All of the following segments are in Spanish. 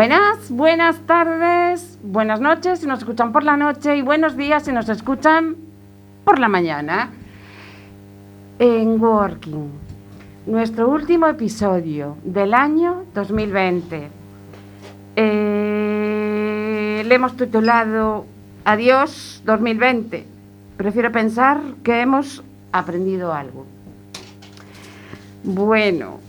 Buenas. Buenas, tardes, buenas noches si nos escuchan por la noche y buenos días si nos escuchan por la mañana. En Working, nuestro último episodio del año 2020. Eh, le hemos titulado Adiós 2020. Prefiero pensar que hemos aprendido algo. Bueno,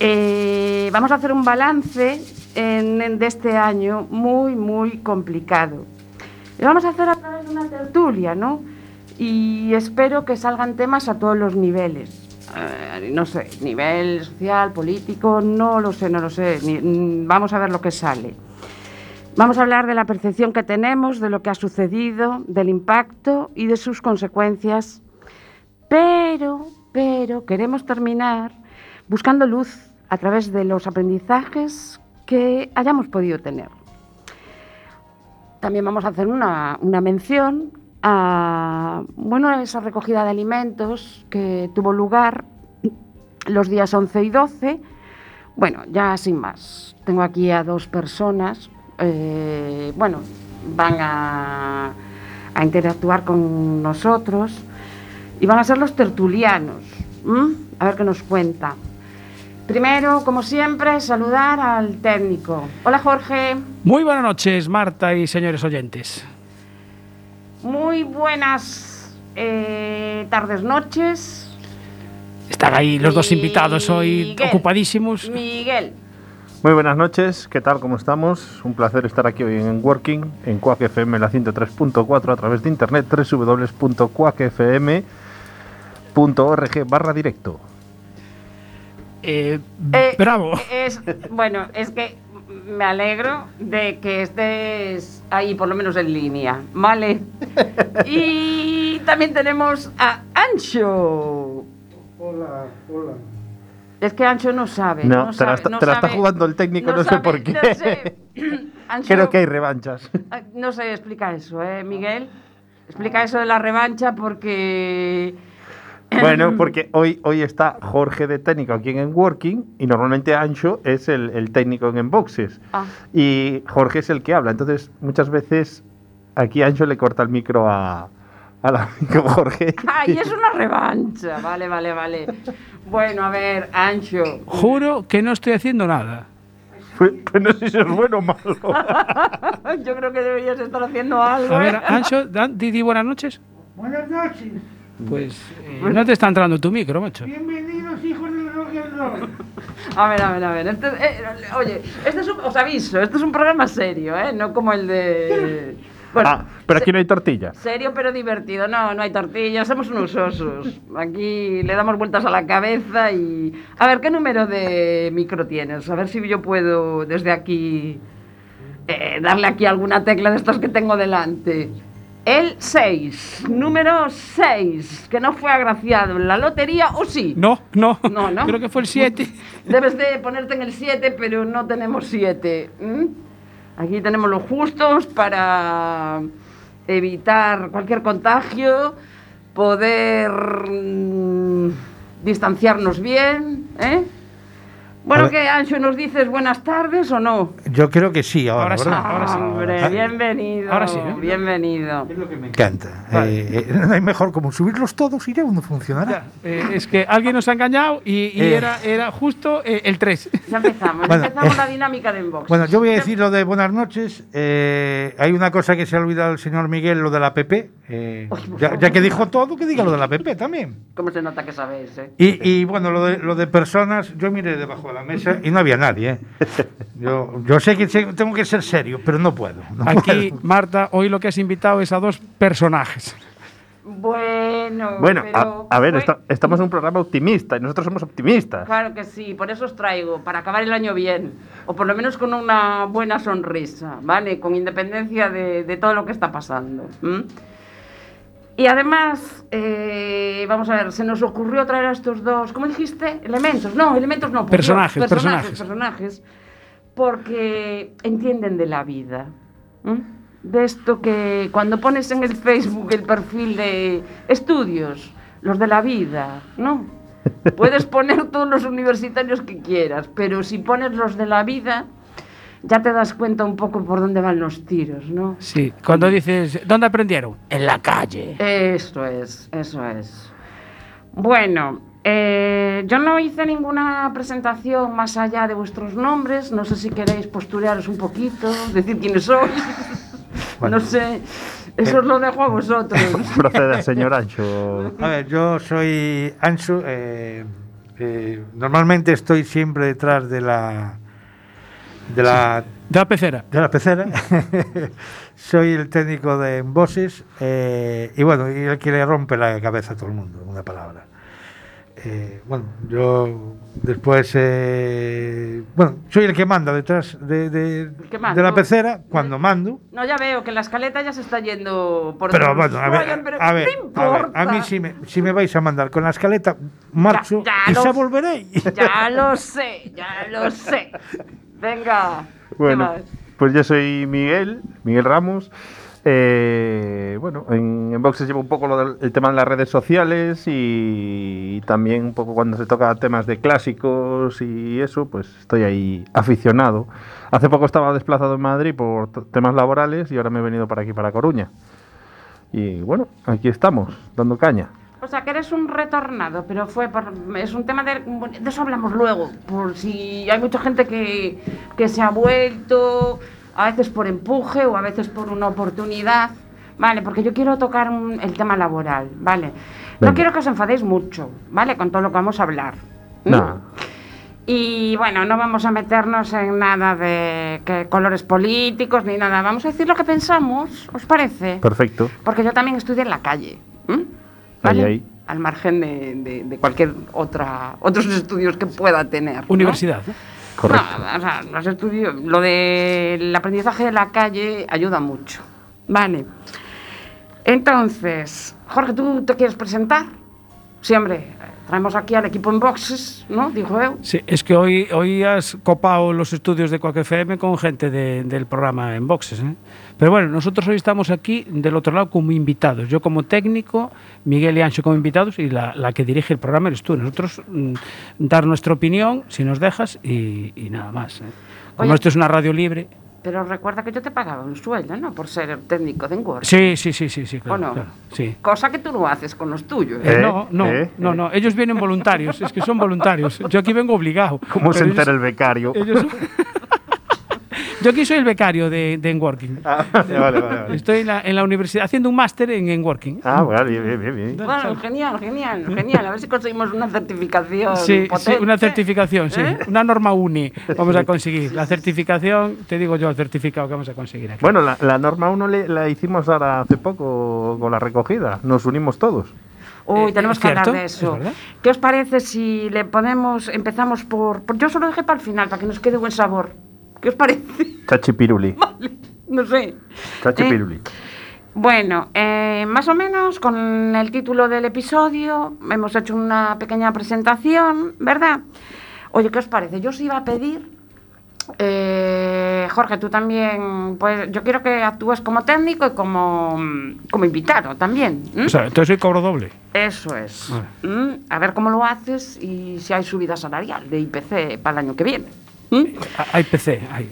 eh, vamos a hacer un balance en- en- de este año muy, muy complicado. Lo vamos a hacer a través de una tertulia, ¿no? Y espero que salgan temas a todos los niveles. Eh, no sé, nivel social, político, no lo sé, no lo sé. ni- mm, vamos a ver lo que sale. Vamos a hablar de la percepción que tenemos, de lo que ha sucedido, del impacto y de sus consecuencias. Pero, pero queremos terminar buscando luz a través de los aprendizajes que hayamos podido tener. También vamos a hacer una, una mención a bueno, esa recogida de alimentos que tuvo lugar los días 11 y 12. Bueno, ya sin más. Tengo aquí a dos personas. eh, bueno, van a, a interactuar con nosotros y van a ser los tertulianos. A ver qué nos cuenta. Primero, como siempre, saludar al técnico. Hola Jorge. Muy buenas noches, Marta y señores oyentes. Muy buenas eh, tardes, noches. Están ahí los dos invitados hoy Miguel. ocupadísimos. Miguel. Muy buenas noches, ¿qué tal? ¿Cómo estamos? Un placer estar aquí hoy en Working, en Quack FM la 103.4 a través de internet www.quackfm.org barra directo. Eh, Eh, bravo. Es, bueno, es que me alegro de que estés ahí, por lo menos en línea, ¿vale? Y también tenemos a Ancho. Hola, hola. Es que Ancho no sabe. No, No, te, la sabe, está, no te la está jugando el técnico, no, sé sabe- por qué. no sé. Ancho- Creo que hay revanchas. Ah, No sé, explica eso, ¿eh, Miguel? Explica eso de la revancha porque... Bueno, porque hoy, hoy está Jorge de técnico aquí en Working y normalmente Ancho es el, el técnico en Enboxes. Ah, Y Jorge es el que habla. Entonces, muchas veces aquí Ancho le corta el micro a, al amigo Jorge. ¡Ay, es una revancha! Vale, vale, vale. Bueno, a ver, Ancho. Juro que no estoy haciendo nada. Pues, pues no sé si es bueno o malo. Yo creo que deberías estar haciendo algo. A ver, ¿eh? Ancho, Didi, buenas noches. Buenas noches. Pues eh, no te está entrando tu micro, macho. Bienvenidos, hijos del rock and roll. A ver, a ver, a ver. Este- eh, oye, este es un, os aviso, este es un programa serio, ¿eh? No como el de... Bueno, ah, pero aquí no hay tortilla. Serio pero divertido. No, no hay tortillas, somos unos osos. Aquí le damos vueltas a la cabeza y... A ver, ¿qué número de micro tienes? A ver si yo puedo desde aquí eh, darle aquí alguna tecla de estas que tengo delante. El 6, número 6, que no fue agraciado en la lotería, ¿o sí? No, no. No, no. Creo que fue el 7. Debes de ponerte en el 7, pero no tenemos 7. Aquí tenemos los justos para evitar cualquier contagio, poder mm, distanciarnos bien. ¿eh? Bueno, que Ancho nos dices buenas tardes o no? Yo creo que sí, ahora, Ahora sí, ahora sí. Hombre, Ah, bienvenido. Ahora sí, ¿eh? Bienvenido. Es lo que me encanta. Eh, eh, no hay mejor como subirlos todos y ya uno funcionará. Ya, eh, es que alguien nos ha engañado y, y Eh. era, era justo eh, el 3. Ya empezamos, Bueno, empezamos eh, la dinámica de inbox. Bueno, yo voy a decir lo de buenas noches. Eh, hay una cosa que se ha olvidado el señor Miguel, lo de la PP. Eh, ya, ya que dijo todo, que diga lo de la PP también. ¿Cómo se nota que sabéis? Eh? Y, y, bueno, lo de, lo de personas, yo miré debajo de la mesa y no había nadie. ¿eh? Yo, yo sé que tengo que ser serio, pero no puedo. no Aquí, puedo. Marta, hoy lo que has invitado es a dos personajes. Bueno, Bueno, pero a, a ver, fue- esta- estamos en un programa optimista y nosotros somos optimistas. Claro que sí, por eso os traigo, para acabar el año bien, o por lo menos con una buena sonrisa, ¿vale? Con independencia de, de todo lo que está pasando. Y además, eh, vamos a ver, se nos ocurrió traer a estos dos, ¿cómo dijiste? Elementos, no, elementos no. por Dios, Personajes, personajes, personajes. personajes, porque entienden de la vida. De esto que cuando pones en el Facebook el perfil de estudios, los de la vida, ¿no? Puedes poner todos los universitarios que quieras, pero si pones los de la vida, ya te das cuenta un poco por dónde van los tiros, ¿no? Sí, cuando dices, ¿dónde aprendieron? En la calle. Eso es, eso es. Bueno, eh, yo no hice ninguna presentación más allá de vuestros nombres. No sé si queréis posturearos un poquito, decir quiénes sois. Bueno. No sé, eso os lo dejo a vosotros. Proceda, señor Ancho. A ver, yo soy Ansu. eh, eh, normalmente estoy siempre detrás de la de la De la pecera. de la pecera. soy el técnico de Embosses eh, y bueno, y el que le rompe la cabeza a todo el mundo, una palabra. Eh, bueno, yo después, eh, bueno, soy el que manda detrás de, de- de la pecera cuando mando. No, ya veo que la escaleta ya se está yendo por Pero bueno, a ver, Oigan, pero a ver, a, ver, a mí si me, si me vais a mandar con la escaleta, marcho Ya- ya y lo- se volveré. Ya lo sé, ya lo sé. Venga, ¿qué Bueno, pues yo soy Miguel, Miguel Ramos. Eh, bueno, en, en Boxes llevo un poco lo del el tema de las redes sociales y, también un poco cuando se toca temas de clásicos y eso, pues estoy ahí aficionado. Hace poco estaba desplazado en Madrid por temas laborales y ahora me he venido para aquí, para Coruña. Y bueno, aquí estamos, dando caña. O sea, que eres un retornado, pero fue por, es un tema de, de eso hablamos luego, por si hay mucha gente que, que se ha vuelto, a veces por empuje o a veces por una oportunidad, vale, porque yo quiero tocar un- el tema laboral, vale. No quiero que os enfadéis mucho, vale, con todo lo que vamos a hablar. Nada. Y bueno, no vamos a meternos en nada de que colores políticos ni nada, vamos a decir lo que pensamos, ¿os parece? Perfecto. Porque yo también estudié en la calle. ¿M? Ahí, ahí. Al margen de, de- de cualquier otra otros estudios que pueda tener. ¿no? Universidad. ¿eh? Correcto. No, o sea, los estudios, lo del aprendizaje de la calle ayuda mucho. Vale. Entonces, Jorge, ¿tú te quieres presentar? Sí, hombre, traemos aquí al equipo en boxes, ¿no? Dijo eu. Sí, es que hoy, hoy has copado los estudios de Coac FM con gente de- del programa en boxes. ¿eh? Pero bueno, nosotros hoy estamos aquí del otro lado como invitados. Yo como técnico, Miguel y Ancho como invitados y la, la que dirige el programa eres tú. Nosotros mm, dar nuestra opinión, si nos dejas, y, y nada más. ¿eh? Como Oye. esto es una radio libre. Pero recuerda que yo te pagaba un sueldo, ¿no? Por ser técnico de Enguard. Sí, sí, sí, sí, sí, claro. ¿O no? claro, sí. Cosa que tú no haces con los tuyos. Eh, ¿Eh? no, no, ¿Eh? no, no, ellos vienen voluntarios, es que son voluntarios. Yo aquí vengo obligado. ¿Cómo se Pero entera ellos- el becario? ellos- Yo aquí soy el becario de, de Enworking. Ah, vale, vale, vale. Estoy en la, en la universidad haciendo un máster en Enworking. Ah, vale, bien, bien, bien, bien. Bueno, genial, genial, genial. A ver si conseguimos una certificación. Sí, sí, una certificación, sí. ¿Eh? Una norma UNI vamos a conseguir. La certificación, te digo yo el certificado que vamos a conseguir aquí. Bueno, la, la norma 1 le- la hicimos ahora hace poco con la recogida. Nos unimos todos. Uy, Eh, tenemos ¿es que hablar de ¿Es eso. verdad? ¿Qué os parece si le ponemos, empezamos por, por- Yo solo dejé para el final, para que nos quede buen sabor. ¿Qué os parece? Chachi Piruli. Vale, no sé. Chachi Eh, Piruli. Bueno, eh, más o menos con el título del episodio hemos hecho una pequeña presentación, ¿verdad? Oye, ¿qué os parece? Yo os iba a pedir, eh, Jorge, tú también, pues yo quiero que actúes como técnico y como, como invitado también. ¿m? O sea, entonces hoy cobro doble. Eso es. Vale. ¿m? A ver cómo lo haces y si hay subida salarial de IPC para el año que viene. ¿M? Ah, Hay PC, hay.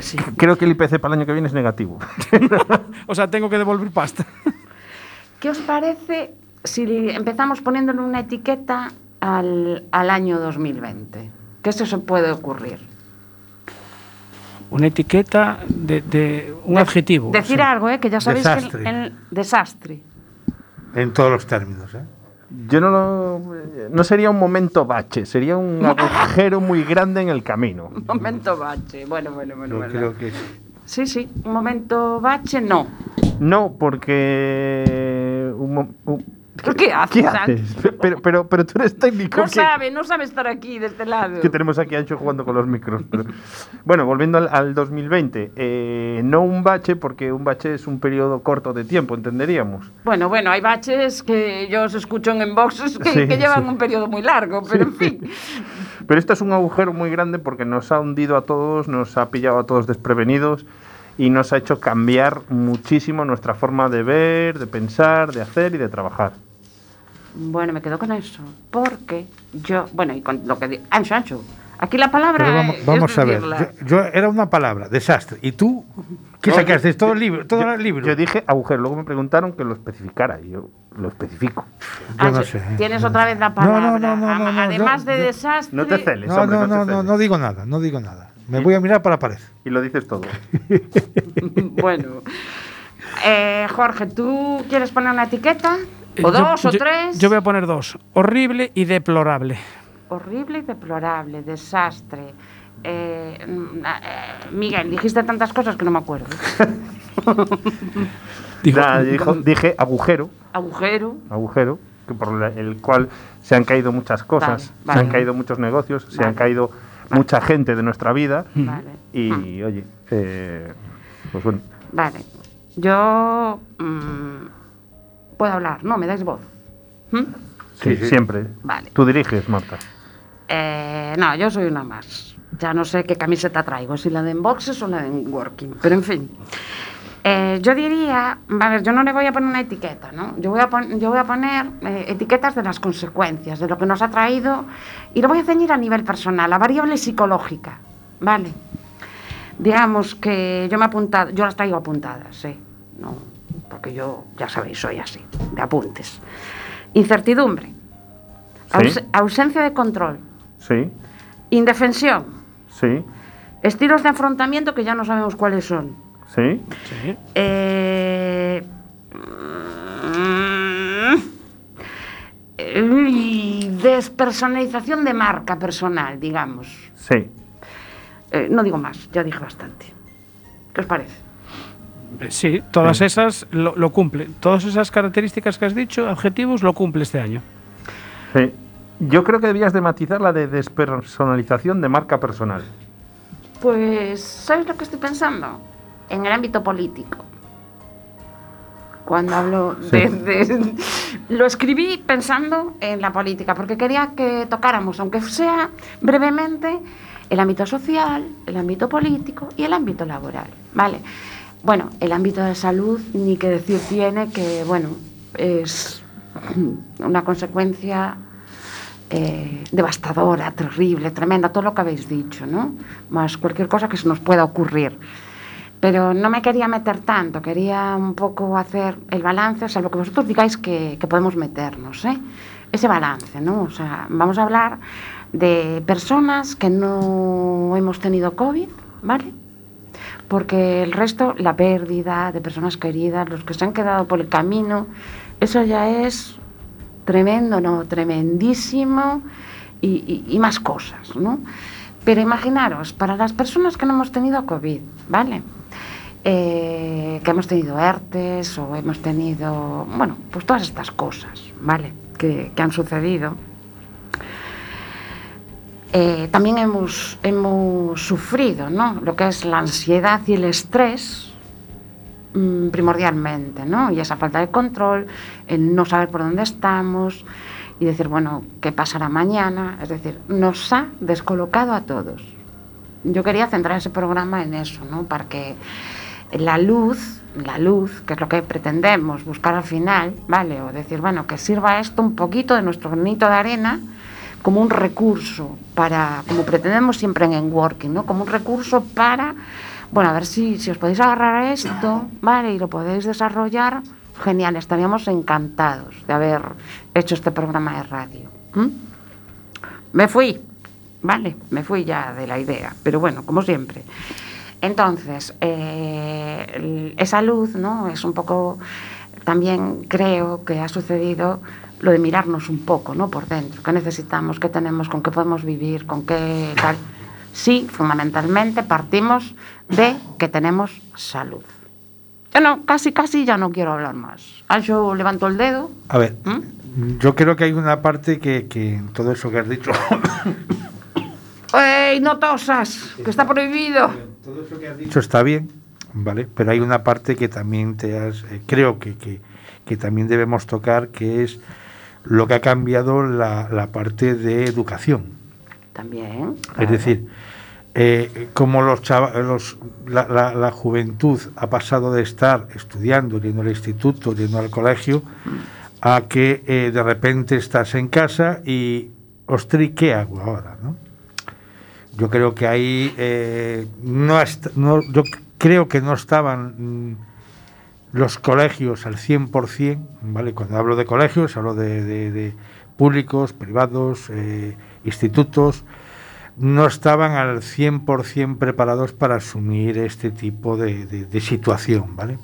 Sí. Creo que el IPC para el año que viene es negativo. O sea, tengo que devolver pasta. ¿Qué os parece si empezamos poniéndole una etiqueta al, al año 2020? ¿Qué se puede ocurrir? Una etiqueta de, de un De- adjetivo. Decir sí. algo, ¿eh? que ya sabéis Desastre. que el, el desastre. En todos los términos. ¿eh? Yo no lo, no sería un momento bache, sería un agujero muy grande en el camino. Un momento bache. Bueno, bueno, bueno. Yo bueno. creo que sí. Sí, sí. Un momento bache, no. No, porque un un- ¿Pero qué haces? ¿Qué haces? Pero, pero, pero tú eres técnico. No sabe, no sabe estar aquí de este lado. Es que tenemos aquí a Ancho jugando con los micros. pero- Bueno, volviendo al, al 2020, eh, no un bache, porque un bache es un periodo corto de tiempo, entenderíamos. Bueno, bueno, hay baches que yo os escucho en inboxes que, Sí, que llevan sí. un periodo muy largo, pero en fin. Pero esto es un agujero muy grande porque nos ha hundido a todos, nos ha pillado a todos desprevenidos y nos ha hecho cambiar muchísimo nuestra forma de ver, de pensar, de hacer y de trabajar. Bueno, me quedo con eso. Porque yo, bueno, y con lo que Ancho, Ancho. Aquí la palabra Pero vamos, es a ver. Yo, yo- era una palabra, desastre. ¿Y tú qué sacaste? Todo el libro, todo yo, el libro. yo dije agujero, luego me preguntaron que lo especificara y yo lo especifico. Yo Ancho, no sé. Tienes otra vez la palabra. no, no, no, no, no, Además de yo- desastre. No te celes, No, hombre, no, no, no, te no, celes. no digo nada, no digo nada. Me voy a mirar para la pared. Y lo dices todo. bueno. Eh, Jorge, ¿tú quieres poner una etiqueta? ¿O yo- dos o yo- tres? Yo voy a poner dos. Horrible y deplorable. Horrible y deplorable, desastre. Eh, mm, eh, Miguel, dijiste tantas cosas que no me acuerdo. Dijo- dije agujero, Agujero. agujero, que por el cual se han caído muchas cosas, Vale, se han caído muchos negocios, se han caído mucha gente de nuestra vida Vale. y, Mm. oye, eh, pues bueno, Vale. Yo mm, puedo hablar, ¿no? ¿Me dais voz? ¿Mm? sí, siempre. Vale. Tú diriges, Marta. Eh, no, yo soy una más. Ya no sé qué camiseta traigo, si la de Enboxes o la de Working. Pero en fin. Eh, yo diría, a ver, yo no le voy a poner una etiqueta, ¿no? Yo voy a, pon- yo voy a poner eh, etiquetas de las consecuencias, de lo que nos ha traído, y lo voy a ceñir a nivel personal, a variable psicológica, ¿vale? Digamos que yo me he apuntado, yo las traigo apuntadas, sí, no, porque yo, ya sabéis, soy así, de apuntes. Incertidumbre, Sí. aus- ausencia de control, Sí, indefensión, sí, estilos de afrontamiento que ya no sabemos cuáles son. Sí. sí. Eh, mm, y despersonalización de marca personal, digamos. Sí. Eh, no digo más, ya dije bastante. ¿Qué os parece? Eh, Sí, todas esas lo, lo cumple. Todas esas características que has dicho, adjetivos, lo cumple este año. sí. Yo creo que debías de matizar la de despersonalización de marca personal. Pues, ¿sabes lo que estoy pensando? En el ámbito político. Cuando hablo de, de- Lo escribí pensando en la política, porque quería que tocáramos, aunque sea brevemente, el ámbito social, el ámbito político y el ámbito laboral. ¿Vale? Bueno, el ámbito de salud, ni que decir tiene que, bueno, es una consecuencia eh, devastadora, terrible, tremenda, todo lo que habéis dicho, ¿no? Más cualquier cosa que se nos pueda ocurrir. Pero no me quería meter tanto, quería un poco hacer el balance, salvo que vosotros digáis que, podemos meternos, ¿eh? Ese balance, ¿no? O sea, vamos a hablar de personas que no hemos tenido COVID, ¿vale? Porque el resto, la pérdida de personas queridas, los que se han quedado por el camino, eso ya es tremendo, no, tremendísimo y- y más cosas, ¿no? Pero imaginaros, para las personas que no hemos tenido COVID, ¿vale? Eh, que hemos tenido ERTES o hemos tenido, bueno, pues todas estas cosas, ¿vale? Que, que han sucedido. Eh, también hemos, hemos sufrido, ¿no? Lo que es la ansiedad y el estrés, mm, primordialmente, ¿no? Y esa falta de control, el no saber por dónde estamos y decir, bueno, ¿qué pasará mañana? Es decir, nos ha descolocado a todos. Yo quería centrar ese programa en eso, ¿no? Para que la luz, la luz, que es lo que pretendemos buscar al final, ¿vale? O decir, bueno, que sirva esto un poquito de nuestro granito de arena como un recurso para, como pretendemos siempre en Enworking, ¿no? Como un recurso para, bueno, a ver si, si os podéis agarrar a esto, ¿vale? Y lo podéis desarrollar, genial, estaríamos encantados de haber hecho este programa de radio. Me fui, vale, me fui ya de la idea, pero bueno, como siempre. Entonces, eh, esa luz, ¿no? Es un poco, también creo que ha sucedido lo de mirarnos un poco, ¿no? Por dentro, qué necesitamos, qué tenemos, con qué podemos vivir, con qué tal. Sí, fundamentalmente partimos de que tenemos salud. Yo no, casi, casi ya no quiero hablar más. Ancho levantó el dedo. A ver, ¿Mm? yo creo que hay una parte que, que en todo eso que has dicho. ¡Ey, no tosas! Que está prohibido. Todo eso que has dicho está bien, ¿vale? Pero hay una parte que también te has. eh, creo que, que, que también debemos tocar, que es lo que ha cambiado la, la parte de educación. También. Es decir, eh, como los, chava- los la, la- la juventud ha pasado de estar estudiando, yendo al instituto, yendo al colegio, a que eh, de repente estás en casa y, ostri, ¿qué hago ahora? ¿no? Yo creo que ahí eh, no, no- yo creo que no estaban mm, los colegios al 100%, ¿vale? Cuando hablo de colegios, hablo de, públicos, privados, eh, institutos, no estaban al 100% preparados para asumir este tipo de situación, ¿vale?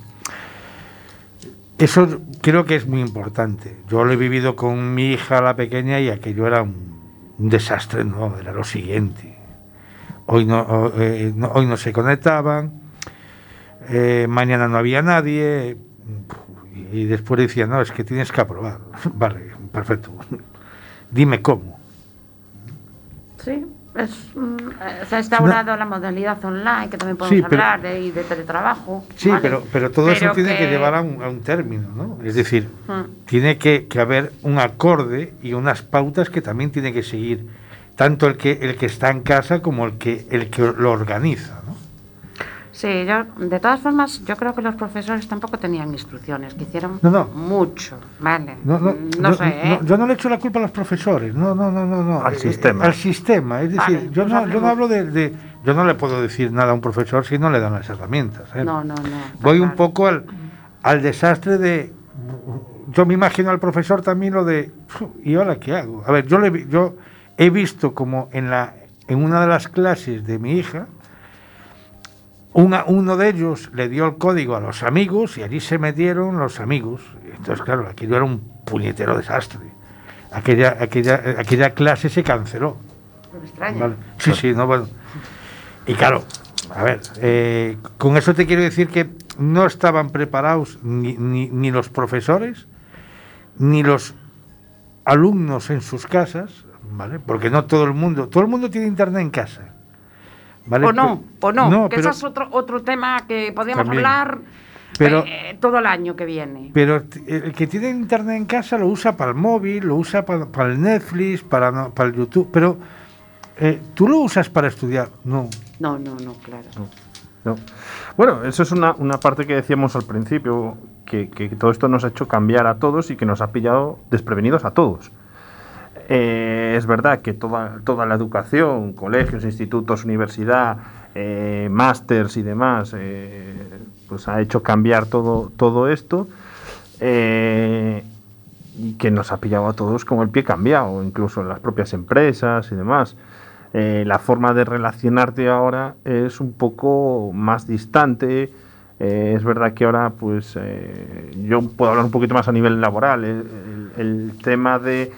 Eso creo que es muy importante. Yo lo he vivido con mi hija, la pequeña, y aquello era un, un desastre, no, era lo siguiente. Hoy no, eh, no- hoy no se conectaban, eh, mañana no había nadie, y después decía, no, es que tienes que aprobar. vale, perfecto. Dime cómo. Sí, es, mm, se ha instaurado la modalidad online, que también podemos Sí, pero- hablar de, y de teletrabajo. Sí, ¿vale? pero, pero todo eso tiene que, llevar a un, a un término, ¿no? Es decir, Mm. tiene que, que haber un acorde y unas pautas que también tiene que seguir tanto el que el que está en casa como el que el que lo organiza, ¿no? Sí, yo, de todas formas, yo creo que los profesores tampoco tenían instrucciones, que hicieron No, no. mucho, ¿vale? No, no, no sé, ¿eh? no, yo no le echo la culpa a los profesores, no, no, no, no, no. Al Eh, sistema. al sistema, es decir, Vale, yo, pues no, yo no hablo de, de- yo no le puedo decir nada a un profesor si no le dan las herramientas. ¿eh? No, no, no. Voy un poco al, al desastre de. Yo me imagino al profesor también lo de. ¿Y ahora qué hago? A ver, yo, le, vi- yo he visto como en, la, en una de las clases de mi hija, una- uno de ellos le dio el código a los amigos y allí se metieron los amigos. Entonces, claro, aquello era un puñetero desastre. Aquella, aquella, aquella clase se canceló. Extraña. Vale. Sí, sí, no, bueno. Y claro, a ver, eh, con eso te quiero decir que no estaban preparados ni, ni- ni los profesores, ni los alumnos en sus casas, ¿vale? Porque no todo el mundo, todo el mundo tiene internet en casa. ¿vale? O no, o no, que pero, ese es otro, otro tema que podríamos También. hablar Pero- eh, todo el año que viene. pero el que tiene internet en casa lo usa para el móvil, lo usa para, para el Netflix, para, no- para el YouTube, pero eh, tú lo usas para estudiar, no. No, no, no, claro. No. Bueno, eso es una, una parte que decíamos al principio, que, que todo esto nos ha hecho cambiar a todos y que nos ha pillado desprevenidos a todos. Eh, es verdad que toda, toda la educación, colegios, institutos, universidad, eh, másters y demás, eh, pues ha hecho cambiar todo, todo esto eh, y que nos ha pillado a todos con el pie cambiado, incluso en las propias empresas y demás. La forma de relacionarte ahora es un poco más distante. Es verdad que ahora, pues, yo puedo hablar un poquito más a nivel laboral. El tema de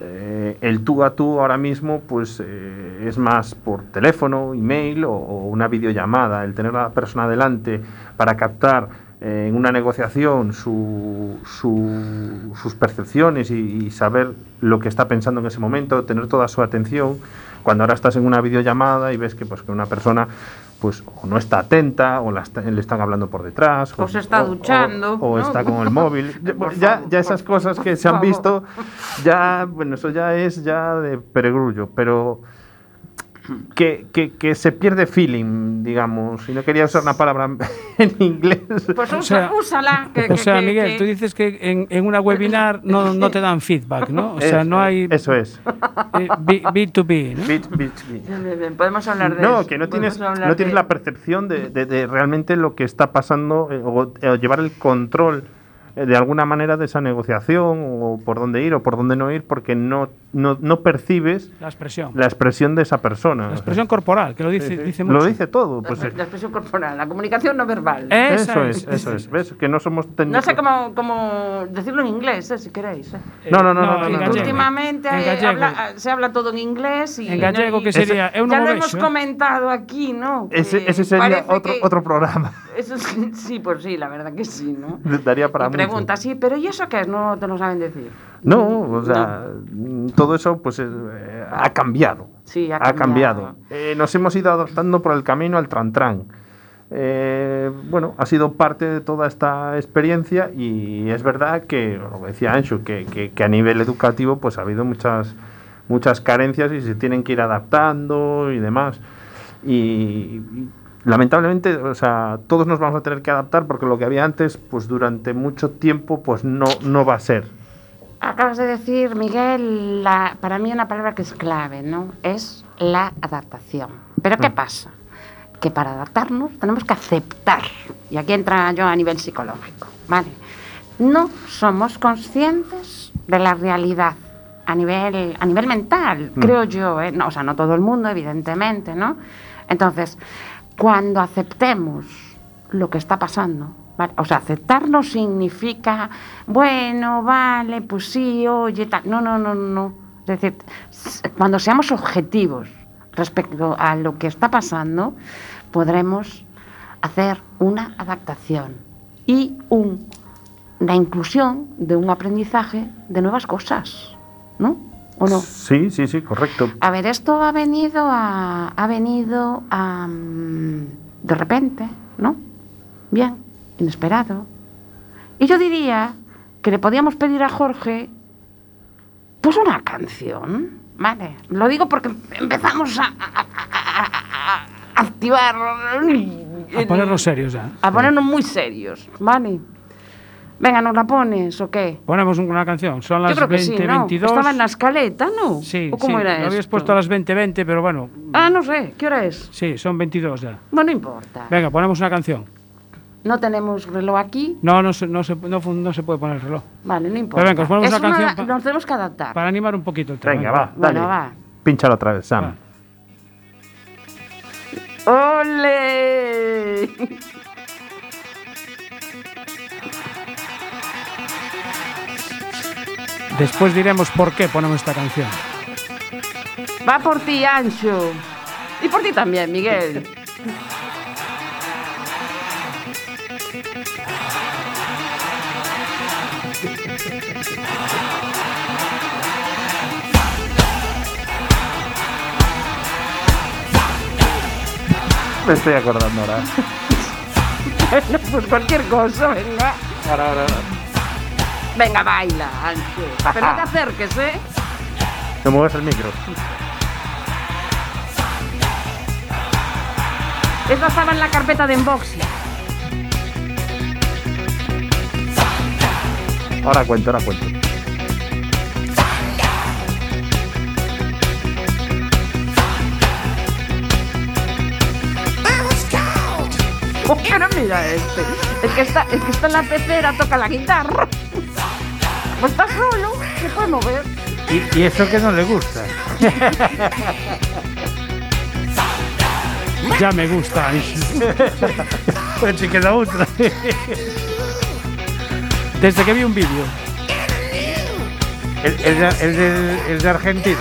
eh, el tú a tú ahora mismo, pues, eh, es más por teléfono, email o, o una videollamada. El tener a la persona delante para captar eh, en una negociación su- su- sus percepciones y, y saber lo que está pensando en ese momento, tener toda su atención. Cuando ahora estás en una videollamada y ves que, pues, que una persona pues o no está atenta o la está- le están hablando por detrás O se está duchando, o, o ¿no? está con el móvil Ya- ya, esas cosas que se han visto ya bueno eso ya es ya de peregrullo pero que, que, que se pierde feeling digamos y no quería usar una palabra en inglés Pues usa, sea, úsala. Que, O que- sea, que- Miguel, que- tú dices que en, en una webinar no, no te dan feedback, ¿no? O sea, Eso- no hay eso es eh, B- B2B, ¿no? Bit- bit- bit. Bien, bien, bien, Podemos hablar de No, eso, que no tienes, no tienes de- la percepción de, de- de realmente lo que está pasando eh, o, o llevar el control de alguna manera de esa negociación o por dónde ir o por dónde no ir porque no, no, no percibes La expresión. la expresión de esa persona. La expresión corporal, que lo dice, Sí, sí. dice mucho. Lo dice todo. La, Pues, la expresión corporal, la comunicación no verbal. Eso es, eso es. ¿Ves? Que no somos No sé cómo, cómo decirlo en inglés, eh, si queréis. eh. Eh, No, no, no, no. Últimamente eh, habla- se habla todo en inglés y En gallego, y- que sería, Ese- ya lo hemos eh. comentado aquí, ¿no? Ese, ese sería otro, que- otro programa. Eso sí, sí, pues sí, la verdad que sí, ¿no? Daría para mucho. Pregunta, sí, pero ¿y eso qué es? No te lo saben decir. No, o sea, todo eso pues eh, ha cambiado. Sí, ha ha cambiado. Eh, nos hemos ido adaptando por el camino al Trantran. Eh, bueno, ha sido parte de toda esta experiencia y es verdad que, lo que decía Ancho, que, que- que a nivel educativo pues ha habido muchas, muchas carencias y se tienen que ir adaptando y demás. Y, y lamentablemente, o sea, todos nos vamos a tener que adaptar porque lo que había antes, pues durante mucho tiempo, pues no, no va a ser. acabas de decir, Miguel, la- para mí una palabra que es clave, ¿no? Es la adaptación. Pero ¿qué pasa? Que para adaptarnos tenemos que aceptar, y aquí entra yo a nivel psicológico, ¿vale? No somos conscientes de la realidad a nivel, a nivel mental, creo yo, ¿eh? No, o sea, no todo el mundo, evidentemente, ¿no? Entonces, cuando aceptemos lo que está pasando, o sea, aceptar no significa, bueno, vale, pues sí, oye, tal. No, no, no, no. Es decir, cuando seamos objetivos respecto a lo que está pasando, podremos hacer una adaptación y un, la inclusión de un aprendizaje de nuevas cosas, ¿no? ¿O no? Sí, sí, sí, correcto. A ver, esto ha venido a. ha venido a. mm, de repente, ¿no? Bien, inesperado. Y yo diría que le podíamos pedir a Jorge. Pues una canción, ¿vale? Lo digo porque empezamos a. a- a- a- a activar. A ponernos serios ya. A ponernos muy serios, ¿vale? Venga, ¿nos la pones o qué? Ponemos una canción. Son las Yo creo que sí, 20, ¿no? 22. Estaba en la escaleta, ¿no? Sí, ¿O cómo sí, era lo habías esto? puesto a las 20.20, pero bueno. Ah, no sé, ¿qué hora es? Sí, son 22 ya. Bueno, no importa. Venga, ponemos una canción. No tenemos reloj aquí. No, no se, no se, no, no se puede poner el reloj. Vale, no importa. Pero venga, os ponemos Es una canción Nos tenemos que adaptar. Para animar un poquito el tema. Venga, va, Bueno, dale. va. Pínchalo otra vez, Sam. Va. ¡Ole! Después diremos por qué ponemos esta canción. Va por ti, Ancho. Y por ti también, Miguel. Me estoy acordando ahora. Bueno, pues cualquier cosa, venga. Ahora, ahora, ahora. Venga, baila, Ancho. Pero no te acerques, ¿eh? No muevas el micro. Esta estaba en la carpeta de unboxing. Ahora cuento, ahora cuento. Oh, pero mira este. El que está, el que está en la pecera toca la guitarra. Pues está solo, se puede mover. Y, y eso que no le gusta. Ya me gusta. Pues si queda otra. Desde que vi un vídeo. El, el, de- el de, el de Argentina.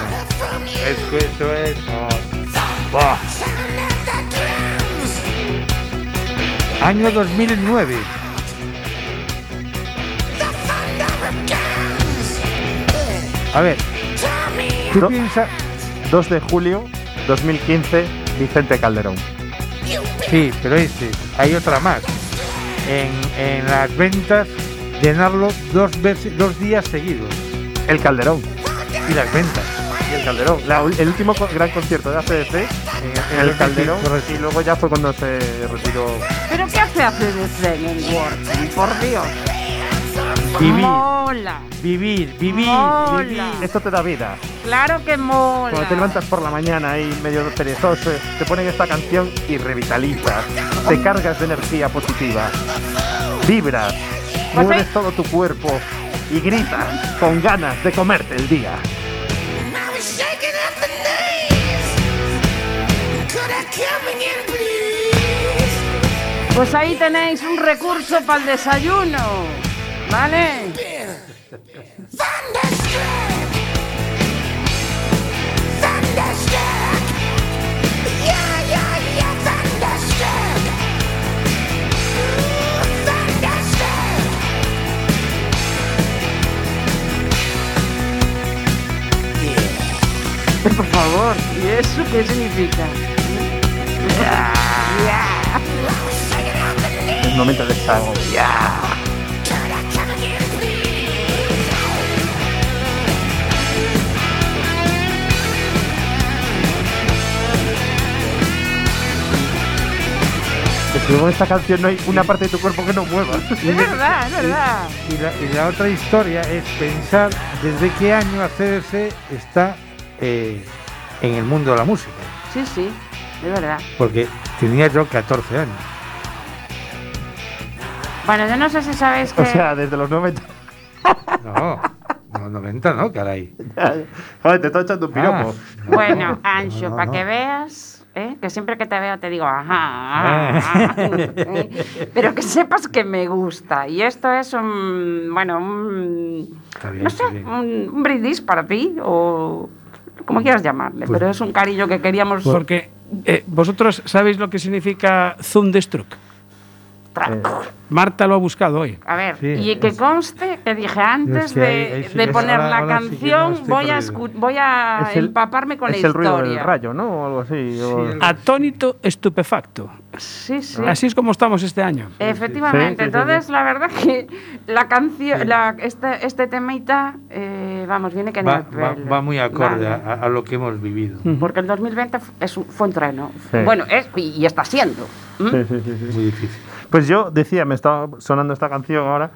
Es que eso es. oh. Año 2009. A ver, tú No. piensas. 2 de julio 2015, Vicente Calderón. Sí, pero este, hay otra más. En, en las ventas, llenarlo dos, veces, dos días seguidos. El Calderón. Y las ventas. Y el Calderón. La el último gran concierto de ACDC en, en el Calderón. Y luego ya fue cuando se retiró. ¿Pero qué hace ACDC en el Working? Por Dios. Vivir, Mola. vivir, vivir, Mola. vivir. Esto te da vida. Claro que mola. Cuando te levantas por la mañana ahí medio perezoso, te ponen esta canción y revitalizas. Te cargas de energía positiva. Vibras. Pues Mueves ahí- todo tu cuerpo y gritas con ganas de comerte el día. Pues ahí tenéis un recurso para el desayuno. ¿Vale? Por favor, ¿y eso qué significa? Un momento de desahogo. Luego en esta canción no hay una parte de tu cuerpo que no mueva. Es verdad, es verdad. Y la, y la otra historia es pensar desde qué año ACDC está eh, en el mundo de la música. Sí, sí, es verdad. Porque tenía yo 14 años. Bueno, yo no sé si sabéis que... O sea, desde los 90. No, no 90 no, caray. Joder, te estoy echando un piropo. Ah, Bueno, no, Ancho, no, para que veas, ¿eh? que siempre que te veo te digo, ajá, ajá, ¿eh? pero que sepas que me gusta. Y esto es un, bueno, un, Está bien, no sé, está bien. un, un brindis para ti, o como quieras llamarle, Pues- pero es un cariño que queríamos... Porque eh, vosotros sabéis lo que significa Thunderstruck. Marta lo ha buscado hoy. A ver, Sí, y que es- conste que dije antes es que ahí- de, ahí sí de poner ahora- la ahora sí que no canción, voy, a voy a Es el- empaparme con es la el ruido historia. del rayo, ¿no? O algo así. o- el- Atónito estupefacto. Sí, sí. Así es como estamos este año. Efectivamente, Sí, sí, sí, entonces sí. la verdad que la canción, este, este temita, eh, vamos, viene que Va, va- va muy acorde Vale. a, a lo que hemos vivido. Porque el 2020 fu- es fue un trueno. Sí. Bueno, es, y, y está siendo. ¿m? Sí, sí, sí, sí. Muy difícil. Pues yo decía, me estaba sonando esta canción ahora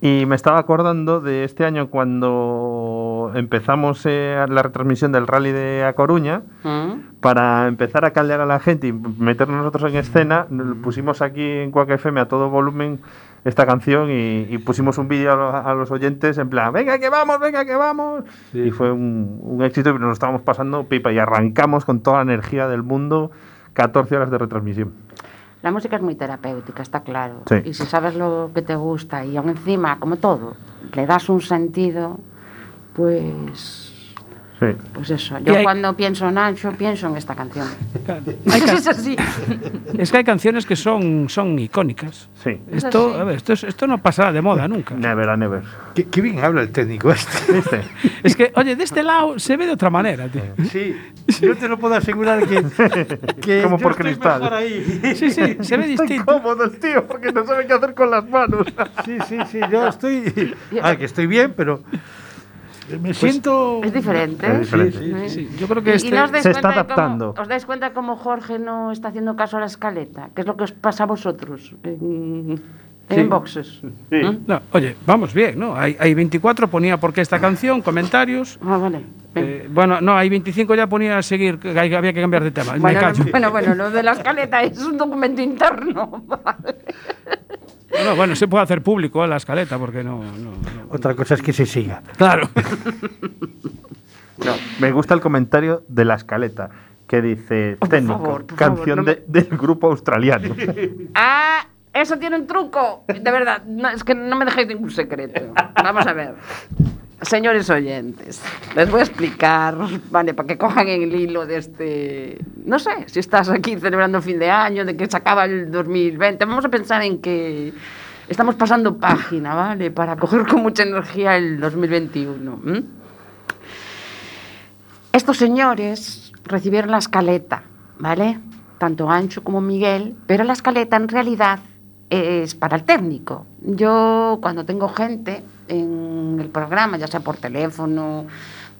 y me estaba acordando de este año cuando empezamos eh, la retransmisión del rally de A Coruña. ¿Mm? Para empezar a caldear a la gente y meternos nosotros en escena, nos pusimos aquí en Quack FM a todo volumen esta canción y, y pusimos un vídeo a, lo- a los oyentes en plan, venga que vamos, venga que vamos. Sí. Y fue un, un éxito y nos lo estábamos pasando pipa y arrancamos con toda la energía del mundo 14 horas de retransmisión. La música es muy terapéutica, está claro. Sí. Y si sabes lo que te gusta y aún encima, como todo, le das un sentido, pues... Sí. Pues eso, yo hay- cuando pienso en Ancho, pienso en esta canción. Hay ca- es así. es que hay canciones que son, son icónicas. Sí. Es Esto, a ver, esto, es- esto no pasará de moda nunca. Never a never. Qué, qué bien habla el técnico este. ¿Viste? Es que, oye, de este lado se ve de otra manera, tío. Sí, yo te lo puedo asegurar que, que Como yo por estoy cristal. mejor ahí. Sí, sí, se ve distinto. incómodo el tío porque no sabe qué hacer con las manos. Sí, sí, sí, yo estoy... Ah, que estoy bien, pero me siento... Es diferente. Es diferente. Sí, sí, Sí, yo creo que este... y no os dais se está cuenta de cómo- adaptando. ¿Os dais cuenta cómo Jorge no está haciendo caso a la escaleta? ¿Qué es lo que os pasa a vosotros en, boxes? Sí. ¿Mm? No, oye, vamos bien, ¿no? Hay, hay 24, ponía por qué esta canción, comentarios. Ah, vale. Eh, bueno, no, hay 25 ya ponía a seguir, que había que cambiar de tema. Me bueno, callo. bueno, bueno, lo de la escaleta es un documento interno. Vale. No, bueno, se puede hacer público la escaleta, porque no, no, no. Otra cosa es que se siga. Claro. No, me gusta el comentario de la escaleta que dice Oh, por técnico, favor, por canción favor, no de- del grupo australiano. Ah, eso tiene un truco. De verdad, no, es que no me dejéis ningún secreto. Vamos a ver. Señores oyentes, les voy a explicar, vale, para que cojan el hilo de este... No sé, si estás aquí celebrando fin de año, de que se acaba el 2020, vamos a pensar en que estamos pasando página, ¿vale? Para coger con mucha energía el 2021. ¿m? Estos señores recibieron la escaleta, ¿vale? Tanto Ancho como Miguel, pero la escaleta en realidad es para el técnico. Yo cuando tengo gente en el programa, ya sea por teléfono,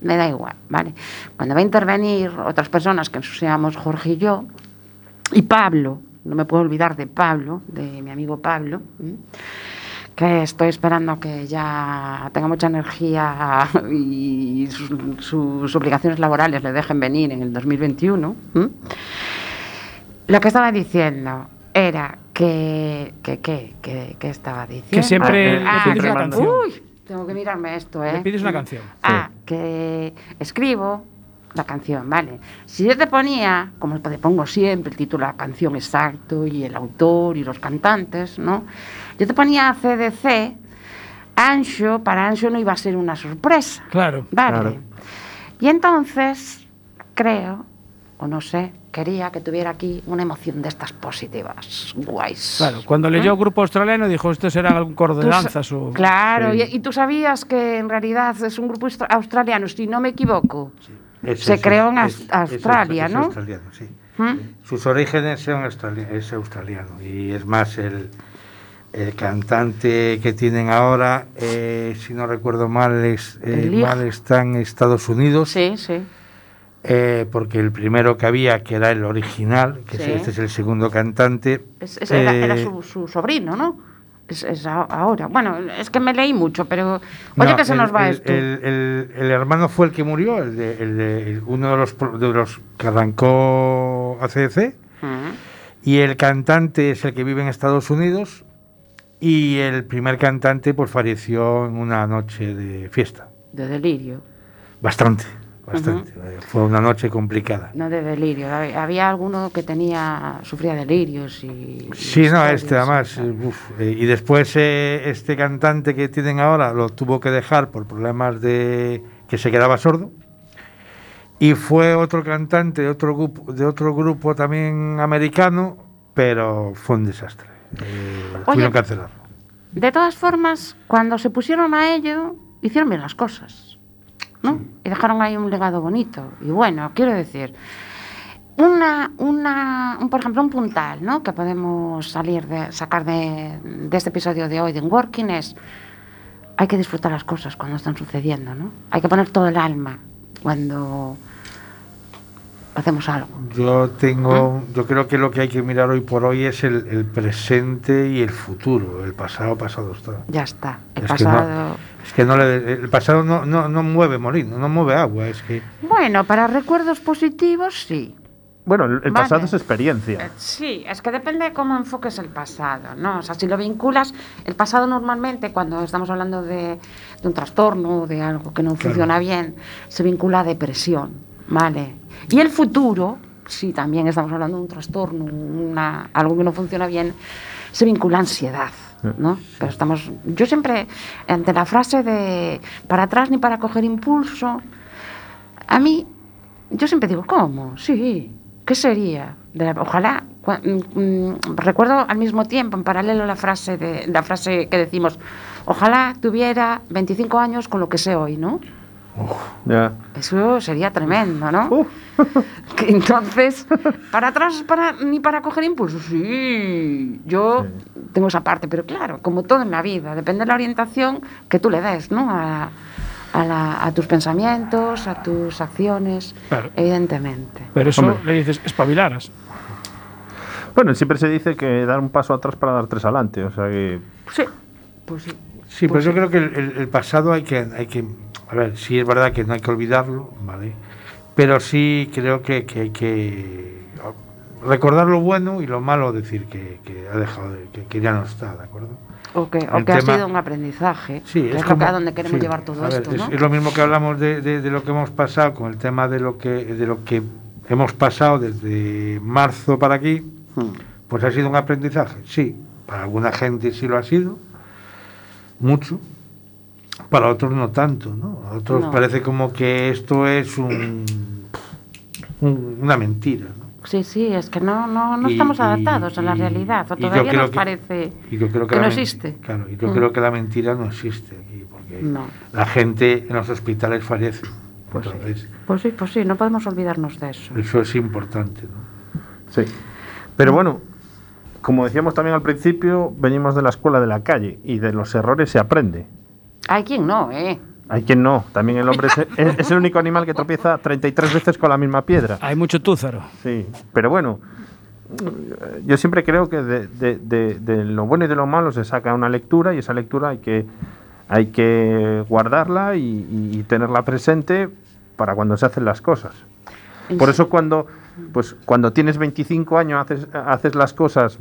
me da igual, ¿vale? Cuando va a intervenir otras personas, que seamos Jorge y yo, y Pablo, no me puedo olvidar de Pablo, de mi amigo Pablo, que estoy esperando que ya tenga mucha energía y sus, sus obligaciones laborales le dejen venir en el 2021. ¿m? Lo que estaba diciendo era que... que, que, que, que estaba diciendo? Que siempre le le pides una canción. Uy, tengo que mirarme esto, ¿eh? Le pides una canción. Ah, que escribo la canción, ¿vale? Si yo te ponía, como te pongo siempre, el título de la canción exacto y el autor y los cantantes, ¿no? Yo te ponía CDC, Ancho, para Ancho no iba a ser una sorpresa. Claro. Vale. Claro. Y entonces, creo, o no sé, quería que tuviera aquí una emoción de estas positivas, guays. Claro, cuando leyó Grupo Australiano dijo, esto será algún coro de ¿Eh? Danzas o... Claro, Sí. y, y tú sabías que en realidad es un grupo austra- australiano, si no me equivoco. Es- Se es- creó en es- Aus- es- Australia, es ¿no? australiano, sí. ¿Mm? Sus orígenes son australi- es australiano y es más el, el cantante que tienen ahora, eh, si no recuerdo mal, es, eh, mal está en Estados Unidos Sí, sí. Eh, porque el primero que había, que era el original, que es- Sí. este es el segundo cantante. Es- es- era, era eh, su, su sobrino, ¿no? Es, es a- ahora. Bueno, es que me leí mucho, pero. Oye, no, que se el- nos va el, esto. El, hermano fue el que murió, el de, el de- uno de los, de los que arrancó ACDC, Mm. y el cantante es el que vive en Estados Unidos, y el primer cantante pues falleció en una noche de fiesta. De delirio. Bastante, bastante. Fue una noche complicada. No de delirio. Hab- Había alguno que tenía. sufría delirios y. y Sí, no, este además. eh, uf, y después eh, este cantante que tienen ahora lo tuvo que dejar por problemas de que se quedaba sordo. Y fue otro cantante de otro grupo, de otro grupo también americano, pero fue un desastre. Eh, tuvieron que cancelarlo. De todas formas, cuando se pusieron a ello, hicieron bien las cosas. ¿No? Y dejaron ahí un legado bonito. Y bueno, quiero decir, una, una, un, por ejemplo, un puntal, ¿no? Que podemos salir de, sacar de, de este episodio de hoy de Working es hay que disfrutar las cosas cuando están sucediendo, ¿no? Hay que poner todo el alma cuando hacemos algo. Yo tengo, yo creo que lo que hay que mirar hoy por hoy es el, el presente y el futuro. El pasado, pasado está. Ya está. El Es que no- pasado. Es que no le, el pasado no, no, no mueve molino, no mueve agua. Es que Bueno, para recuerdos positivos, sí. Bueno, el, el Vale. pasado es experiencia. Eh, Sí, es que depende de cómo enfoques el pasado, ¿no? O sea, si lo vinculas, el pasado normalmente, cuando estamos hablando de, de un trastorno, de algo que no funciona bien, se vincula a depresión, ¿vale? Y el futuro, si también estamos hablando de un trastorno, una, algo que no funciona bien, se vincula a ansiedad, ¿no? Pero estamos, yo siempre, ante la frase de para atrás ni para coger impulso, a mí, yo siempre digo, ¿cómo? Sí, ¿qué sería? De la- ojalá, cua- mm, mm, recuerdo al mismo tiempo, en paralelo, la frase, de, la frase que decimos, ojalá tuviera 25 años con lo que sé hoy, ¿no? Ya. Eso sería tremendo, ¿no? Uh. Entonces, para atrás para, ni para coger impulso, sí, yo tengo esa parte, pero claro, como todo en la vida, depende de la orientación que tú le des, ¿no? A, a la- a tus pensamientos, a tus acciones, Claro. evidentemente. Pero eso Hombre. le dices, espabilaras. Bueno, siempre se dice que dar un paso atrás para dar tres adelante. O sea que. Sí, pues sí. Sí, pero yo creo que el, el- el pasado hay que, hay que, a ver, sí es verdad que no hay que olvidarlo, ¿vale? Pero sí creo que, que hay que recordar lo bueno y lo malo, decir que, que ha dejado, de- que, que ya no está, ¿de acuerdo? O que, o El que ha sido un aprendizaje, Sí, que es, es, lo como- que a donde queremos sí, llevar todo a ver, esto, es, ¿no? es lo mismo que hablamos de, de- de lo que hemos pasado con el tema de lo que, de lo que hemos pasado desde marzo para aquí, Hmm. pues ha sido un aprendizaje, sí, para alguna gente sí lo ha sido, mucho, para otros no tanto, ¿no? A otros No. parece como que esto es un, un- una mentira, ¿no? Sí, sí, es que no, no, no Y- estamos y- adaptados a la y- realidad, o todavía nos que- parece Y yo creo que, no existe. Claro, y yo Mm. creo que la mentira no existe aquí, porque No. la gente en los hospitales fallece. Pues sí. Entonces, Pues sí, pues sí, no podemos olvidarnos de eso. eso es importante, ¿no? Sí. Pero bueno, como decíamos también al principio, venimos de la escuela de la calle y de los errores se aprende. Hay quien no, ¿eh? Hay quien no. También el hombre es, es- es el único animal que tropieza 33 veces con la misma piedra. Hay mucho túzaro. Sí, pero bueno, yo siempre creo que de, de- de- de lo bueno y de lo malo se saca una lectura y esa lectura hay que, hay que guardarla y, y- y tenerla presente para cuando se hacen las cosas. Por eso cuando, pues, cuando tienes 25 años haces, haces las cosas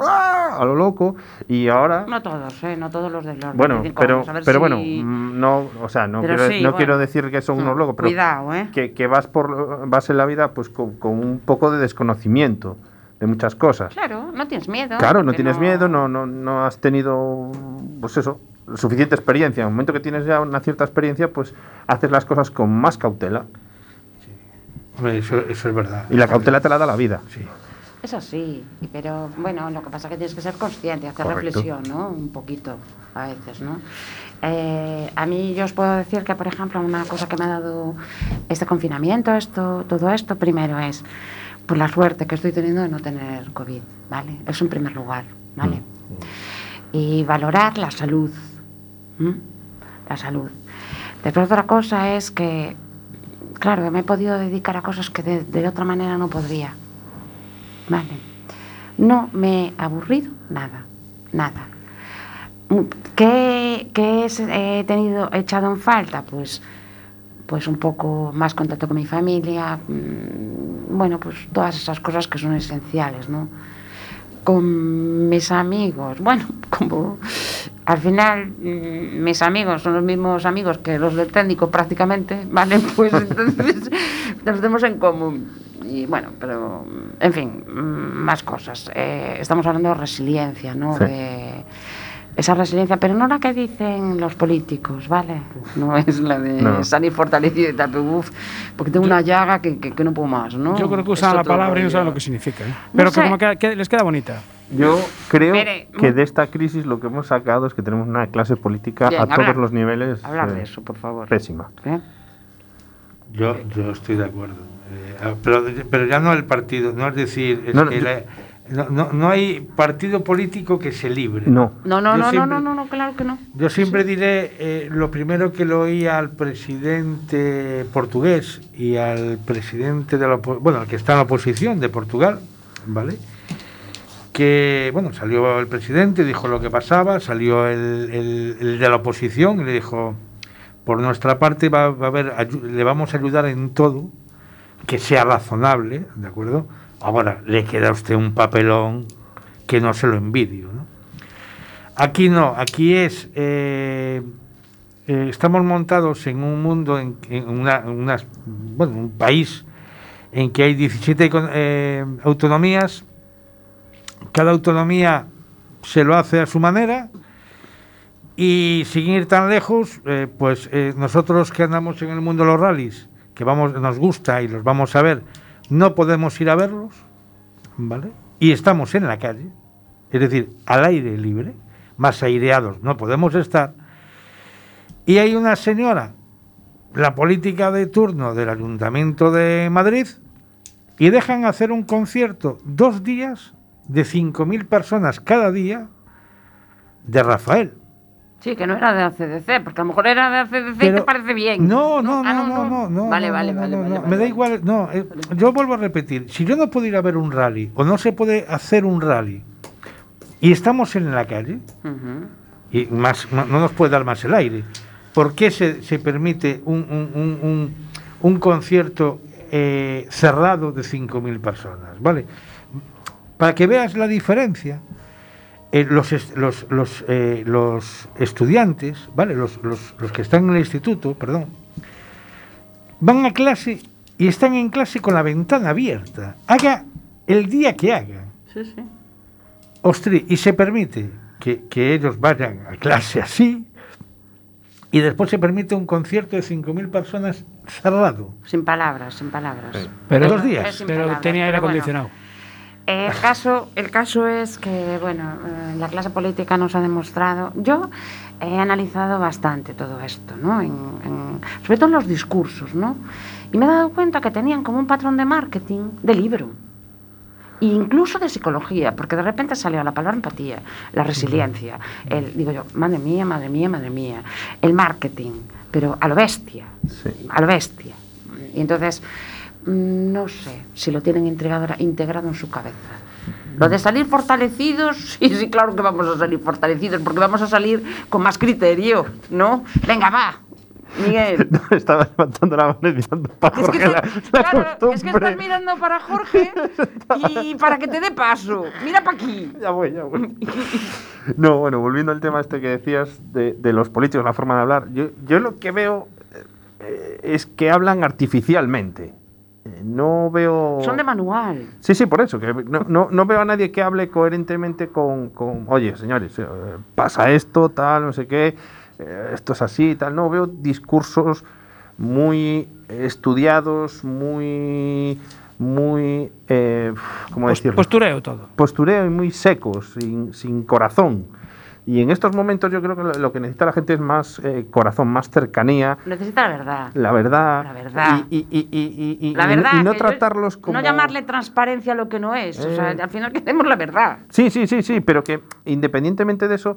a lo loco y ahora... No todos, ¿eh? No todos los de los Bueno, 25 pero, años, a ver pero si- bueno, no, o sea, no, Pero quiero, sí, no bueno. quiero decir que son unos Mm, locos, pero cuidado, ¿eh? que, que vas por vas en la vida pues con, con un poco de desconocimiento de muchas cosas. Claro, no tienes miedo. Claro, no tienes miedo, no, no, no has tenido, pues eso, suficiente experiencia. En el momento que tienes ya una cierta experiencia, pues haces las cosas con más cautela. Hombre, eso, eso es verdad. Y la cautela te la da la vida. Sí. Eso sí, pero bueno, lo que pasa es que tienes que ser consciente, hacer Correcto. reflexión, ¿no? Un poquito, a veces, ¿no? Eh, a mí yo os puedo decir que, por ejemplo, una cosa que me ha dado este confinamiento, esto, todo esto, primero es por la suerte que estoy teniendo de no tener COVID, ¿vale? Eso en primer lugar, ¿vale? Y valorar la salud, la salud. Después otra cosa es que claro, me he podido dedicar a cosas que de, otra manera no podría. Vale. No me he aburrido nada, nada. Mm, ¿Qué, qué es- he tenido echado en falta? Pues, pues un poco más contacto con mi familia, mm, bueno, pues todas esas cosas que son esenciales, ¿no? Con mis amigos, bueno, como al final mm, mis amigos son los mismos amigos que los del técnico prácticamente, ¿vale? Pues entonces nos tenemos en común. Y bueno, pero en fin, mm, más cosas. Eh, estamos hablando de resiliencia, ¿no? Sí. De esa resiliencia, pero no la que dicen los políticos, ¿vale? No es la de No. salir fortalecido y tal, uf, porque tengo una llaga que, que- que no puedo más, ¿no? Yo creo que usan la palabra y no saben lo que significa. ¿eh? Pero que como que, que les queda bonita. Yo creo Mire, que de esta crisis lo que hemos sacado es que tenemos una clase política Bien, a hablar- todos los niveles Hablar eh, de eso, por favor. pésima. ¿Eh? Yo, yo estoy de acuerdo. Eh, ah, pero, pero ya no el partido, no es decir, es No, no, que yo- la- no, no- no hay partido político que se libre. No. No, no, no, no, siempre- no, no, no, claro que no. Yo siempre diré eh, lo primero que le oí al presidente portugués y al presidente de la bueno, al que está en la oposición de Portugal, ¿vale? Que, bueno, salió el presidente, dijo lo que pasaba, salió el, el- el de la oposición y le dijo, por nuestra parte va, va a haber, ayu- le vamos a ayudar en todo, que sea razonable, ¿de acuerdo? Ahora, le queda a usted un papelón que no se lo envidio, ¿no? Aquí no, aquí es. eh, eh, estamos montados en un mundo, en, una, un país en que hay 17 con- eh, autonomías. Cada autonomía se lo hace a su manera. Y sin ir tan lejos, pues nosotros que andamos en el mundo de los rallies, que vamos, nos gusta y los vamos a ver, no podemos ir a verlos, ¿vale? Y estamos en la calle, es decir, al aire libre, más aireados no podemos estar. Y hay una señora, la política de turno del Ayuntamiento de Madrid, y dejan hacer un concierto dos días de 5.000 personas cada día de Rafael. Sí, que no era de ACDC, porque a lo mejor era de ACDC y Pero- te parece bien. No, no, Ah, no, no, no, no. Vale, vale, vale, vale, Me da igual, no. eh, yo vuelvo a repetir, si yo no puedo ir a ver un rally o no se puede hacer un rally y estamos en la calle y más no no nos puede dar más el aire, ¿por qué se, se permite un, un- un- un- un concierto eh, cerrado de 5.000 personas? ¿Vale? Para que veas la diferencia, eh, los, est- los, los, eh, los estudiantes, ¿vale? Los, los- los que están en el instituto, perdón, van a clase y están en clase con la ventana abierta. Haga el día que haga. Sí, sí. Ostri, y se permite que, que ellos vayan a clase así y después se permite un concierto de 5.000 personas cerrado. Sin palabras, sin palabras. Pero, Dos días. Pero palabras, tenía aire bueno. El caso, el caso es que, bueno, eh, la clase política nos ha demostrado. Yo he analizado bastante todo esto, ¿no? En- en- sobre todo en los discursos, ¿no? Y me he dado cuenta que tenían como un patrón de marketing de libro. E incluso de psicología, porque de repente salió la palabra empatía, la resiliencia, el, digo yo, madre mía, madre mía, madre mía, el marketing, pero a lo bestia, Sí. a lo bestia. Y entonces, no sé si lo tienen integrado, integrado en su cabeza. Lo de salir fortalecidos, sí, sí, claro que vamos a salir fortalecidos, porque vamos a salir con más criterio, ¿no? Venga, va, Miguel. No, estaba levantando la mano y mirando para Es que, Jorge la, estás, la claro, es que estás mirando para Jorge y para que te dé paso. Mira para aquí. Ya voy, ya voy. No, bueno, volviendo al tema este que decías de, de los políticos, la forma de hablar, yo, yo lo que veo eh, es que hablan artificialmente. No veo... Son de manual. Sí, sí, por eso, que no, no, no veo a nadie que hable coherentemente con, con, oye, señores, eh, pasa esto, tal, no sé qué, eh, esto es así, tal. No, veo discursos muy estudiados, muy, muy, eh, ¿cómo decirlo? Postureo todo. postureo y muy secos, sin, sin corazón. Y en estos momentos yo creo que lo, que necesita la gente es más eh, corazón, más cercanía, Necesita la verdad. la verdad. La verdad. Y, y- y- y- La verdad. y no tratarlos como... No llamarle transparencia a lo que no es. O sea, Eh. al final queremos la verdad. Sí, sí, sí, sí, pero que independientemente de eso,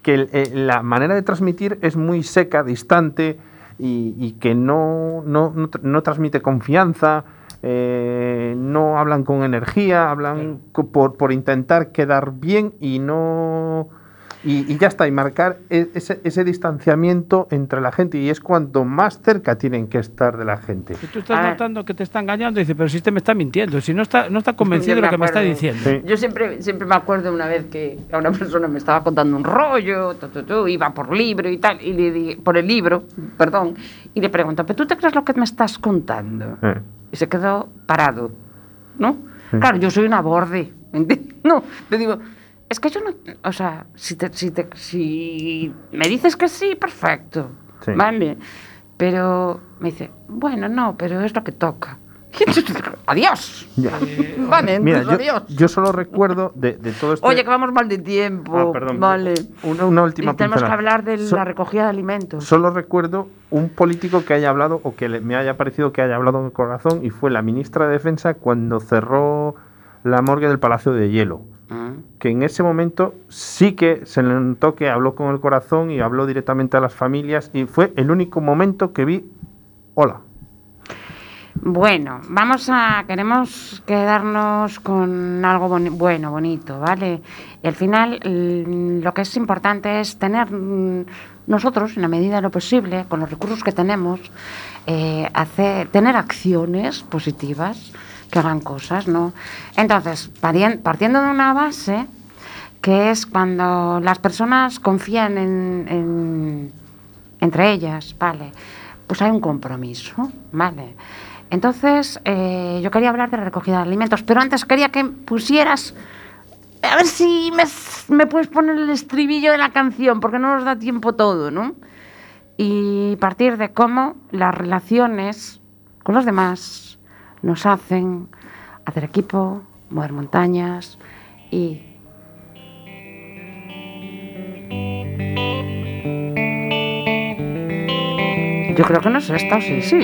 que el- eh, la manera de transmitir es muy seca, distante, y, que no, no, no, tr- no transmite confianza, eh, no hablan con energía, hablan por, por intentar quedar bien y no... Y, y ya está, y marcar e- ese, ese distanciamiento entre la gente y es cuanto más cerca tienen que estar de la gente. Si tú estás A ver. notando que te está engañando, dice, pero si este me está mintiendo, si no está, no está convencido de lo que me está diciendo. Sí. Yo siempre, siempre me acuerdo una vez que a una persona me estaba contando un rollo, tu, tu, tu, iba por libro y tal, y le di- por el libro, perdón, y le pregunto, ¿pero tú te crees lo que me estás contando? Eh. Y se quedó parado, ¿no? Sí. Claro, yo soy una borde, ¿entiendes? No, le digo, es que yo no, o sea, si, te, si, te, si me dices que sí, perfecto, Sí. ¿vale? Pero me dice, bueno, no, pero es lo que toca. Adiós. Ya. Vale, Mira, yo, adiós. yo solo recuerdo de, de todo esto. Oye, que vamos mal de tiempo. Ah, perdón. Vale. Una, una última y tenemos que hablar de So- la recogida de alimentos. Solo recuerdo un político que haya hablado o que le- me haya parecido que haya hablado en el corazón y fue la ministra de Defensa cuando cerró la morgue del Palacio de Hielo. Ah. Que en ese momento sí que se le notó que habló con el corazón y habló directamente a las familias y fue el único momento que vi hola. Bueno, vamos a. Queremos quedarnos con algo boni- bueno, bonito, ¿vale? Y al final, mm, lo que es importante es tener mm, nosotros, en la medida de lo posible, con los recursos que tenemos, eh, hacer, tener acciones positivas que hagan cosas, ¿no? Entonces, partiendo de una base, que es cuando las personas confían en, en- entre ellas, ¿vale? Pues hay un compromiso, ¿vale? Entonces, eh, yo quería hablar de recogida de alimentos, pero antes quería que pusieras, a ver si me puedes poner el estribillo de la canción, porque no nos da tiempo todo, ¿no? Y partir de cómo las relaciones con los demás nos hacen hacer equipo, mover montañas y Yo creo que no es esta, o sí, sí.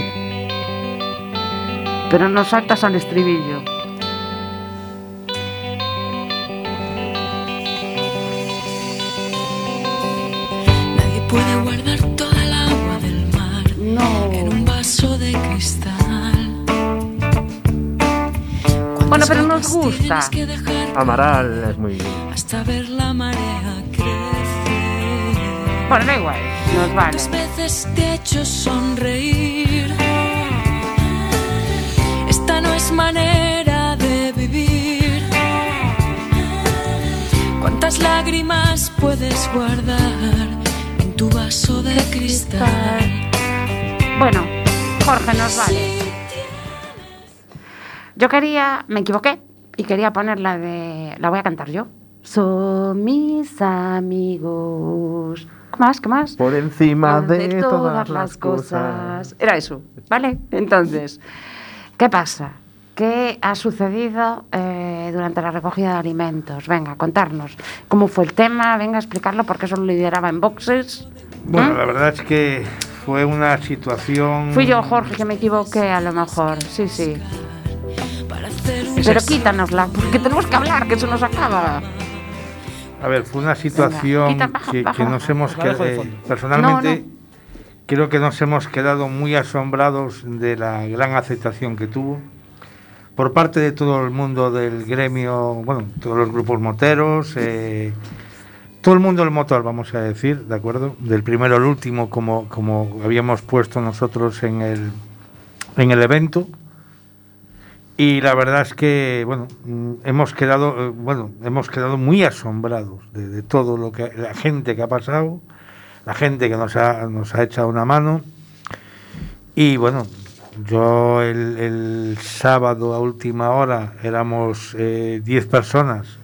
Pero no saltas al estribillo. Amaral es muy... hasta ver la marea crecer. Bueno, da igual, nos vale. ¿Cuántas veces te he hecho sonreír? Esta no es manera de vivir. ¿Cuántas lágrimas puedes guardar en tu vaso de cristal? Bueno, Jorge, nos vale. Yo quería, me equivoqué y quería poner la de, la voy a cantar yo. Son mis amigos. ¿Qué más? ¿Qué más? Por encima de, todas las cosas. Era eso, ¿vale? Entonces, ¿qué pasa? ¿Qué ha sucedido eh, durante la recogida de alimentos? Venga, contarnos cómo fue el tema, venga a explicarlo porque eso lo lideraba en boxes. Bueno, ¿Mm? la verdad es que fue una situación. Fui yo, Jorge, que me equivoqué a lo mejor, sí, sí. Para hacer Pero quítanosla, porque tenemos que hablar, que se nos acaba. A ver, fue una situación quita, baja, que, baja, que nos hemos quedado. fondo. personalmente, No, creo que nos hemos quedado muy asombrados de la gran aceptación que tuvo por parte de todo el mundo del gremio, bueno, todos los grupos moteros, eh, todo el mundo del motor, vamos a decir, ¿de acuerdo? Del primero al último, como, como habíamos puesto nosotros en el, en el evento. Y la verdad es que, bueno, mm, hemos quedado, eh, bueno, hemos quedado muy asombrados de, de todo lo que la gente que ha pasado, la gente que nos ha, nos ha echado una mano. Y bueno, yo el, el sábado a última hora éramos eh, 10 personas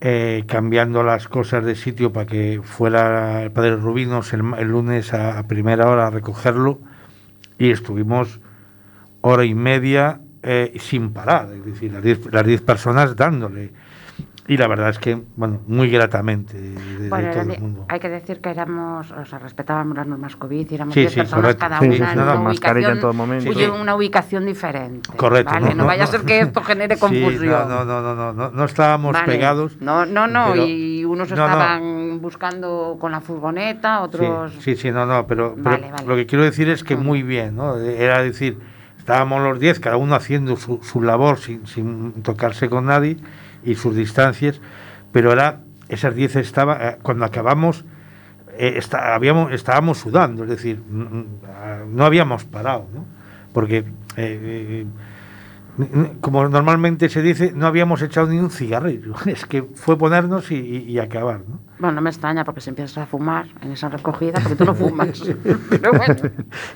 eh, cambiando las cosas de sitio para que fuera el padre Rubinos el, el lunes a, a primera hora a recogerlo y estuvimos hora y media eh, sin parar, es decir, las 10 las 10 personas dándole. Y la verdad es que, bueno, muy gratamente de, de Bueno, todo era- el mundo. hay que decir que éramos, o sea, respetábamos las normas COVID y éramos Sí, 10 sí, personas correcto. cada Sí, una sí, en sí, una mascarilla en ubicación, todo momento. Sí. una ubicación diferente. Correcto. ¿vale? No, no, vaya no. a ser que esto genere confusión. Sí, no, no, no, no, no, no, no estábamos Vale. pegados. No, no, no, pero- y unos no, no. estaban buscando con la furgoneta, otros... Sí, sí, sí, no, no, pero, pero Vale, vale. lo que quiero decir es que muy bien, ¿no? Era decir, estábamos los 10, cada uno haciendo su, su labor sin, sin tocarse con nadie y sus distancias, pero era, esas 10 estaba, eh, cuando acabamos, eh, está- habíamos, estábamos sudando, es decir, mm, mm, ah, no habíamos parado, ¿no? Porque, eh, como normalmente se dice, no habíamos echado ni un cigarrillo, es que fue ponernos y, y- y acabar, ¿no? Bueno, no me extraña porque si empiezas a fumar en esa recogida, porque tú no fumas. Pero bueno,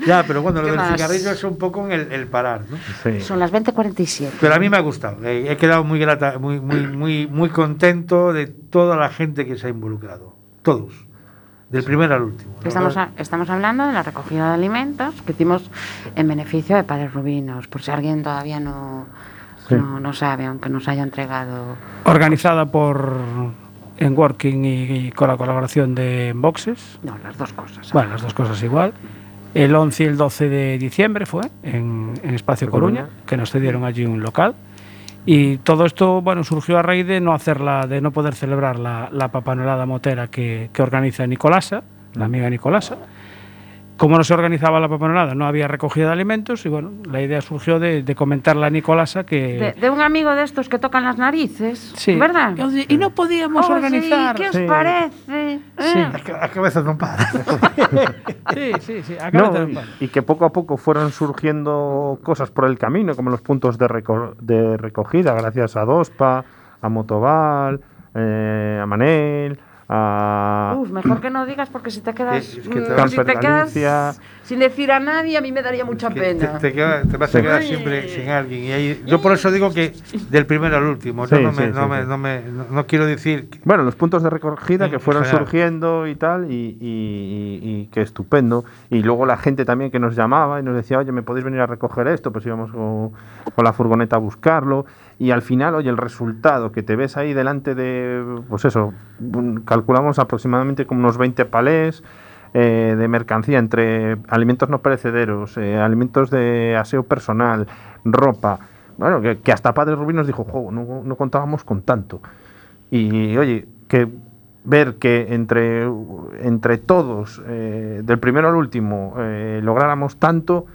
Ya, pero bueno, lo ¿Qué del más? cigarrillo es un poco en el, el parar, ¿no? Sí. son las 20.47. Pero a mí me ha gustado. eh, He quedado muy grata, muy, muy, muy, muy contento de toda la gente que se ha involucrado. Todos. Del primero al último. Estamos, a- estamos hablando de la recogida de alimentos que hicimos en beneficio de Padres Rubinos, por si alguien todavía no, Sí. no, no sabe, aunque nos haya entregado. Organizada por en Working y, y con la colaboración de Boxes. No, las dos cosas. Bueno, las dos cosas igual. El 11 y el 12 de diciembre fue en, en Espacio Coruña, Coruña. que nos cedieron allí un local. Y todo esto, bueno, surgió a raíz de no hacerla, de no poder celebrar la, la papanolada motera que, que organiza Nicolasa, la amiga Nicolasa. Como no se organizaba la papanolada, no había recogida de alimentos y bueno, la idea surgió de, de comentarle a Nicolasa que... De, de un amigo de estos que tocan las narices, Sí. ¿verdad? Y no podíamos Oh, sí, organizar. ¿Qué os Sí. parece? Sí. Eh, La cabeza no para. Sí, sí, sí. No, acábate de y, que poco a poco fueron surgiendo cosas por el camino, como los puntos de, reco- de recogida, gracias a Dospa, a Motoval, eh, a Manel, a... Uf, mejor que no digas porque si te quedas, es que te mm, si te quedas Galicia. Sin decir a nadie, a mí me daría mucha pena. Te, te queda- te vas a Sí. quedar siempre sin alguien. Y ahí- yo por eso digo que del primero al último. Sí, no, no, sí, me, sí. no, me- no- no quiero decir. que- Bueno, los puntos de recogida En que fueron general. surgiendo y tal, y, y, y- y que estupendo. Y luego la gente también que nos llamaba y nos decía, oye, ¿me podéis venir a recoger esto? Pues íbamos con, con la furgoneta a buscarlo. Y al final, oye, el resultado que te ves ahí delante de, pues eso, calculamos aproximadamente como unos 20 palés eh, de mercancía entre alimentos no perecederos, eh, alimentos de aseo personal, ropa. Bueno, que, hasta Padre Rubí nos dijo, "Jo, no, contábamos con tanto. Y oye, que ver que entre, entre todos, eh, del primero al último, lográramos tanto,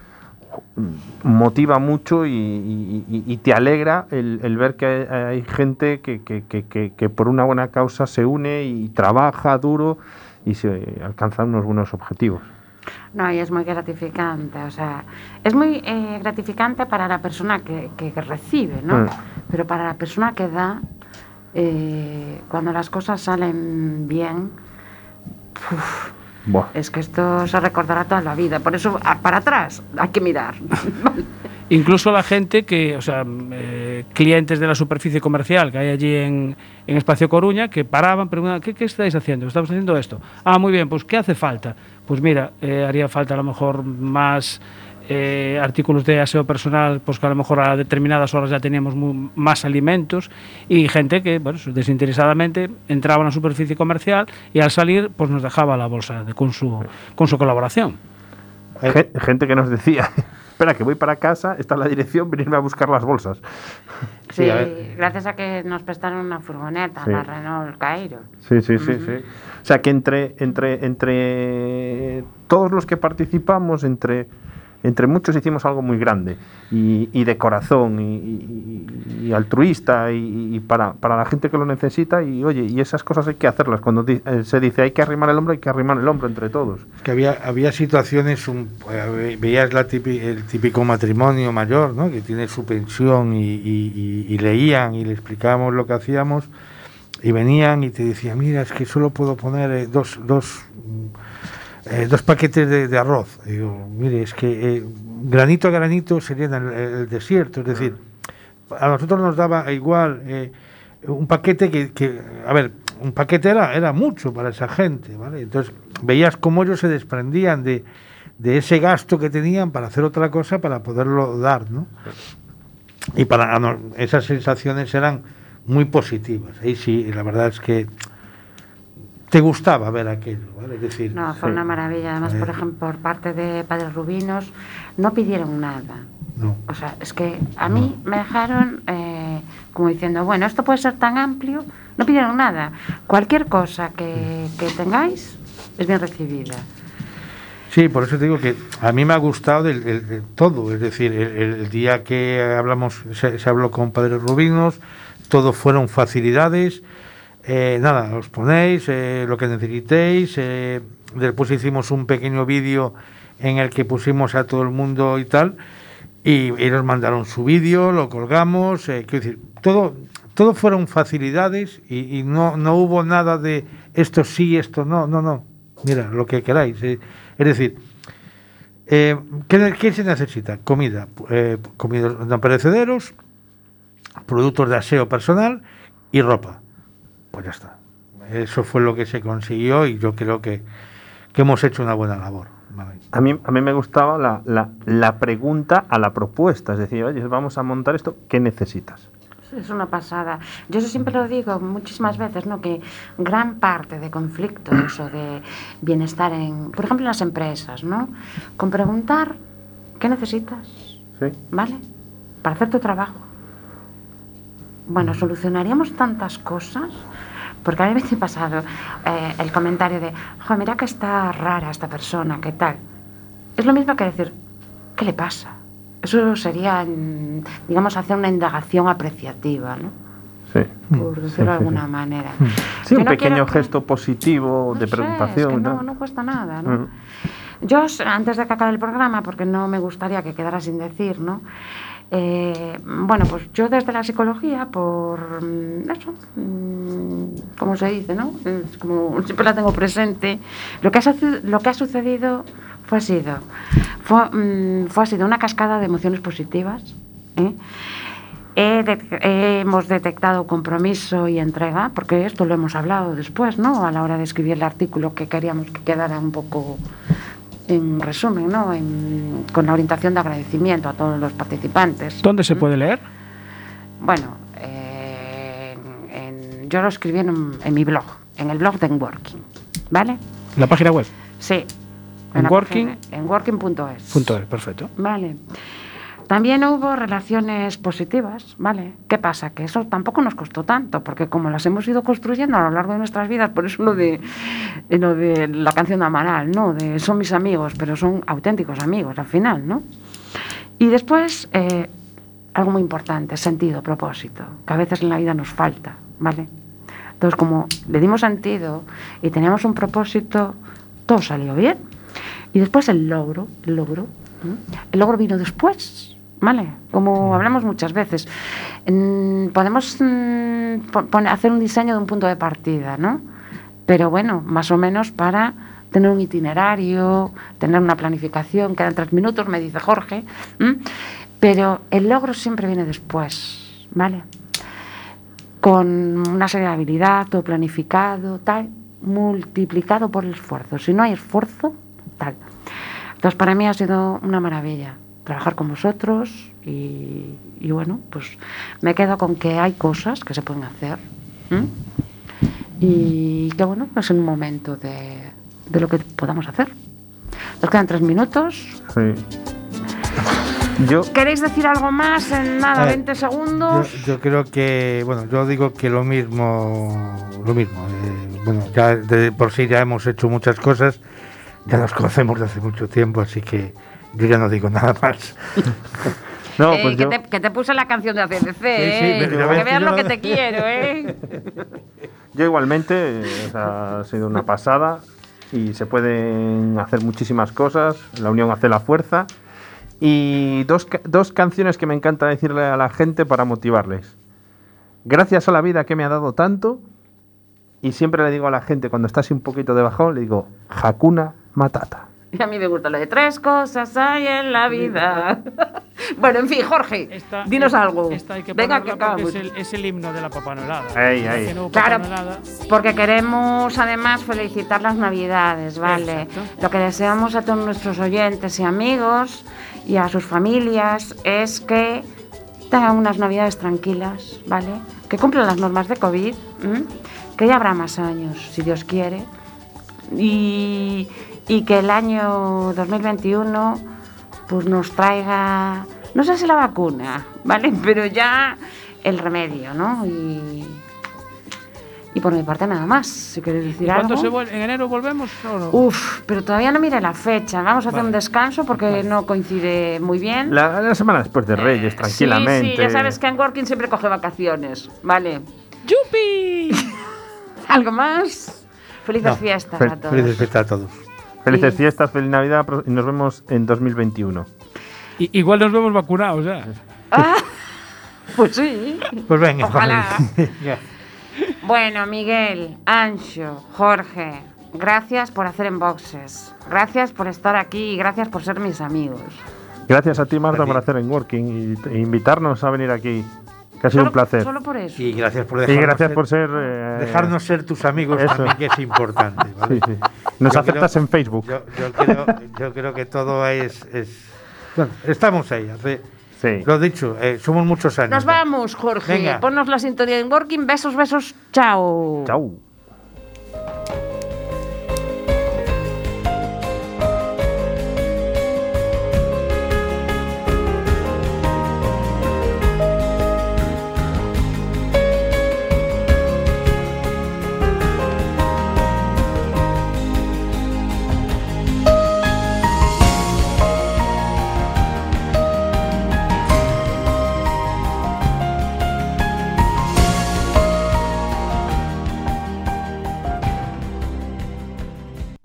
motiva mucho y, te alegra el, ver que hay, gente que- que- que- que por una buena causa se une y trabaja duro y se alcanzan unos buenos objetivos. No, y es muy gratificante, o sea, es muy eh, gratificante para la persona que, que- recibe, ¿no? Mm. Pero para la persona que da, eh, cuando las cosas salen bien, uf, es que esto se recordará toda la vida. Por eso, para atrás, hay que mirar. Incluso la gente que, o sea, eh, clientes de la superficie comercial que hay allí en, en Espacio Coruña, que paraban, preguntaban, ¿qué, estáis haciendo? Estamos haciendo esto. Ah, muy bien, pues ¿qué hace falta? Pues mira, eh, haría falta a lo mejor más eh, artículos de aseo personal, pues que a lo mejor a determinadas horas ya teníamos mu- más alimentos y gente que, bueno, desinteresadamente entraba en la superficie comercial y al salir, pues nos dejaba la bolsa de- con, su, con su colaboración. Gen- Gente que nos decía, espera, que voy para casa, está la dirección, venirme a buscar las bolsas. Sí, gracias a que nos prestaron una furgoneta, Sí. la Renault Cairo. Sí, sí, sí, sí. O sea que entre, entre, entre todos los que participamos, entre, entre muchos hicimos algo muy grande y, y de corazón y, y- y altruista y, para, para la gente que lo necesita y oye, y esas cosas hay que hacerlas. Cuando di- eh, se dice hay que arrimar el hombro, hay que arrimar el hombro entre todos. que había, había situaciones, un, eh, veías la típi- el típico matrimonio mayor, ¿no? que tiene su pensión y, leían y le explicábamos lo que hacíamos y venían y te decían, mira, es que solo puedo poner eh, dos, dos, eh, dos paquetes de, arroz. Digo, mire, es que eh, granito a granito sería el, el desierto, es decir, a nosotros nos daba igual eh, un paquete que, que, a ver, un paquete era, era mucho para esa gente, ¿vale? Entonces veías cómo ellos se desprendían de, de ese gasto que tenían para hacer otra cosa para poderlo dar, ¿no? Y para esas sensaciones eran muy positivas. Ahí sí, la verdad es que te gustaba ver aquello, ¿vale? Es decir, No, fue Sí. una maravilla. Además, Eh. por ejemplo, por parte de Padres Rubinos, no pidieron nada. no. O sea, es que a mí me dejaron eh, como diciendo, bueno, esto puede ser tan amplio no pidieron nada. Cualquier cosa que, que tengáis es bien recibida. Sí, por eso te digo que a mí me ha gustado el, el- el todo. Es decir, el, el día que hablamos, se, se habló con Padres Rubinos, todo fueron facilidades. Eh, nada, os ponéis eh, lo que necesitéis. eh, después hicimos un pequeño vídeo en el que pusimos a todo el mundo y tal. Y ellos mandaron su vídeo, lo colgamos. eh, quiero decir, todo, todo fueron facilidades y, no, no hubo nada de esto sí, esto no, no, no. Mira, lo que queráis. eh. Es decir, eh, ¿qué, se necesita? Comida, eh, comidas no perecederos, productos de aseo personal y ropa. Pues ya está. Eso fue lo que se consiguió y yo creo que, que hemos hecho una buena labor. ¿vale? A mí, a mí me gustaba la, la- la pregunta a la propuesta, es decir, oye, vamos a montar esto, ¿qué necesitas? Es una pasada. Yo eso siempre lo digo muchísimas veces, ¿no? Que gran parte de conflictos o de bienestar en, por ejemplo, en las empresas, ¿no? Con preguntar qué necesitas, ¿Sí? ¿vale? Para hacer tu trabajo. Bueno, solucionaríamos tantas cosas. Porque a mí me ha pasado eh, el comentario de, jo, mira que está rara esta persona, ¿qué tal? Es lo mismo que decir, ¿qué le pasa? Eso sería, mm, digamos, hacer una indagación apreciativa, ¿no? Sí. Por decirlo de alguna manera. Sí, Yo un no pequeño que- gesto positivo no de sé, preocupación. es que ¿no? no, no cuesta nada, ¿no? Mm. Yo, antes de que acabe el programa, porque no me gustaría que quedara sin decir, ¿no? Eh, bueno, pues yo desde la psicología, por mm, eso, mm, como se dice, ¿no? Siempre la tengo presente. Lo que ha, lo que ha sucedido fue sido, mm, fue ha sido una cascada de emociones positivas. ¿eh? Hemos detectado compromiso y entrega, porque esto lo hemos hablado después, ¿no? A la hora de escribir el artículo que queríamos que quedara un poco en resumen, ¿no? En- con la orientación de agradecimiento a todos los participantes. ¿Dónde se puede leer? Bueno, eh, en- en- yo lo escribí en, en mi blog, en el blog de Enworking, ¿vale? La página web. Sí. En Working. página- En working.es. Punto es, perfecto. Vale. También hubo relaciones positivas, ¿vale? ¿Qué pasa? Que eso tampoco nos costó tanto, porque como las hemos ido construyendo a lo largo de nuestras vidas, por eso lo de, lo de la canción de Amaral, ¿no? De son mis amigos, pero son auténticos amigos al final, ¿no? Y después, eh, algo muy importante, sentido, propósito, que a veces en la vida nos falta, ¿vale? Entonces, como le dimos sentido y teníamos un propósito, todo salió bien. Y después el logro, el logro. El logro vino después, ¿vale? Como hablamos muchas veces, mm, podemos mm, hacer un diseño de un punto de partida, ¿no? Pero bueno, más o menos para tener un itinerario, tener una planificación, quedan tres minutos, me dice Jorge, pero el logro siempre viene después, ¿vale? con una serie de habilidad, todo planificado, tal, multiplicado por el esfuerzo. Si no hay esfuerzo, tal. Entonces, para mí ha sido una maravilla trabajar con vosotros y, y bueno, pues me quedo con que hay cosas que se pueden hacer. Y que bueno, es un momento de, de lo que podamos hacer. Nos quedan tres minutos. Sí. Yo, ¿Queréis decir algo más en nada, ver, 20 segundos? Yo, yo creo que, bueno, yo digo que lo mismo, lo mismo. eh, bueno, ya de por sí ya hemos hecho muchas cosas, ya nos conocemos de hace mucho tiempo, así que yo ya no digo nada más. no, Eh, pues que, yo, te, que te puse la canción de ACDC, sí, ¿eh? ya que veas lo que te quiero, ¿eh? yo igualmente, o sea, ha sido una pasada y se pueden hacer muchísimas cosas, la unión hace la fuerza. Y dos, ca- dos canciones que me encanta decirle a la gente para motivarles. Gracias a la vida que me ha dado tanto. Y siempre le digo a la gente, cuando está así un poquito de bajón, le digo, Hakuna Matata. Y a mí me gusta lo de tres cosas hay en la vida. bueno, en fin, Jorge, Esta- dinos esta- algo. esta hay que Venga, que acabamos. es el, es el himno de la papanolada. Ey, ey. No Claro, papanolada. porque queremos además felicitar las Navidades, ¿vale? Exacto. Lo que deseamos a todos nuestros oyentes y amigos y a sus familias es que tengan unas Navidades tranquilas, ¿vale? Que cumplan las normas de COVID, ¿m? que ya habrá más años, si Dios quiere, y, y que el año 2021 pues nos traiga, no sé si la vacuna, ¿vale? Pero ya el remedio, ¿no? Y, por mi parte nada más. Si queréis decir ¿Cuándo algo. se vuelve? ¿En enero volvemos o no? Uf, pero todavía no mire la fecha. Vamos a hacer un descanso porque no coincide muy bien. La, la semana después de Reyes, tranquilamente. Sí, sí, ya sabes que en Working siempre coge vacaciones. Vale. ¡Yupi! ¿Algo más? Felices No, fiestas fel- a todos. Felices fiestas a todos. Felices Sí. fiestas, feliz Navidad y nos vemos en 2021. I- igual nos vemos vacunados ya. Ah, pues sí. Pues venga, Ojalá. Bueno, Miguel, Ancho, Jorge, gracias por hacer enboxes. Gracias por estar aquí y gracias por ser mis amigos. Gracias a ti, Marta, por hacer en Working y, e invitarnos a venir aquí. Que ha sido Solo- un placer. Solo por eso. Y gracias por Y dejarnos, gracias ser, por ser. eh, dejarnos ser tus amigos eso. también, que es importante. ¿vale? Sí, sí. Nos Yo aceptas creo- en Facebook. Yo, yo creo, yo creo que todo es, es- Bueno, estamos ahí. hace- Sí. Lo dicho, eh, somos muchos años. Nos vamos, Jorge. Venga. Ponnos la sintonía en Working. Besos, besos. Chao. Chau.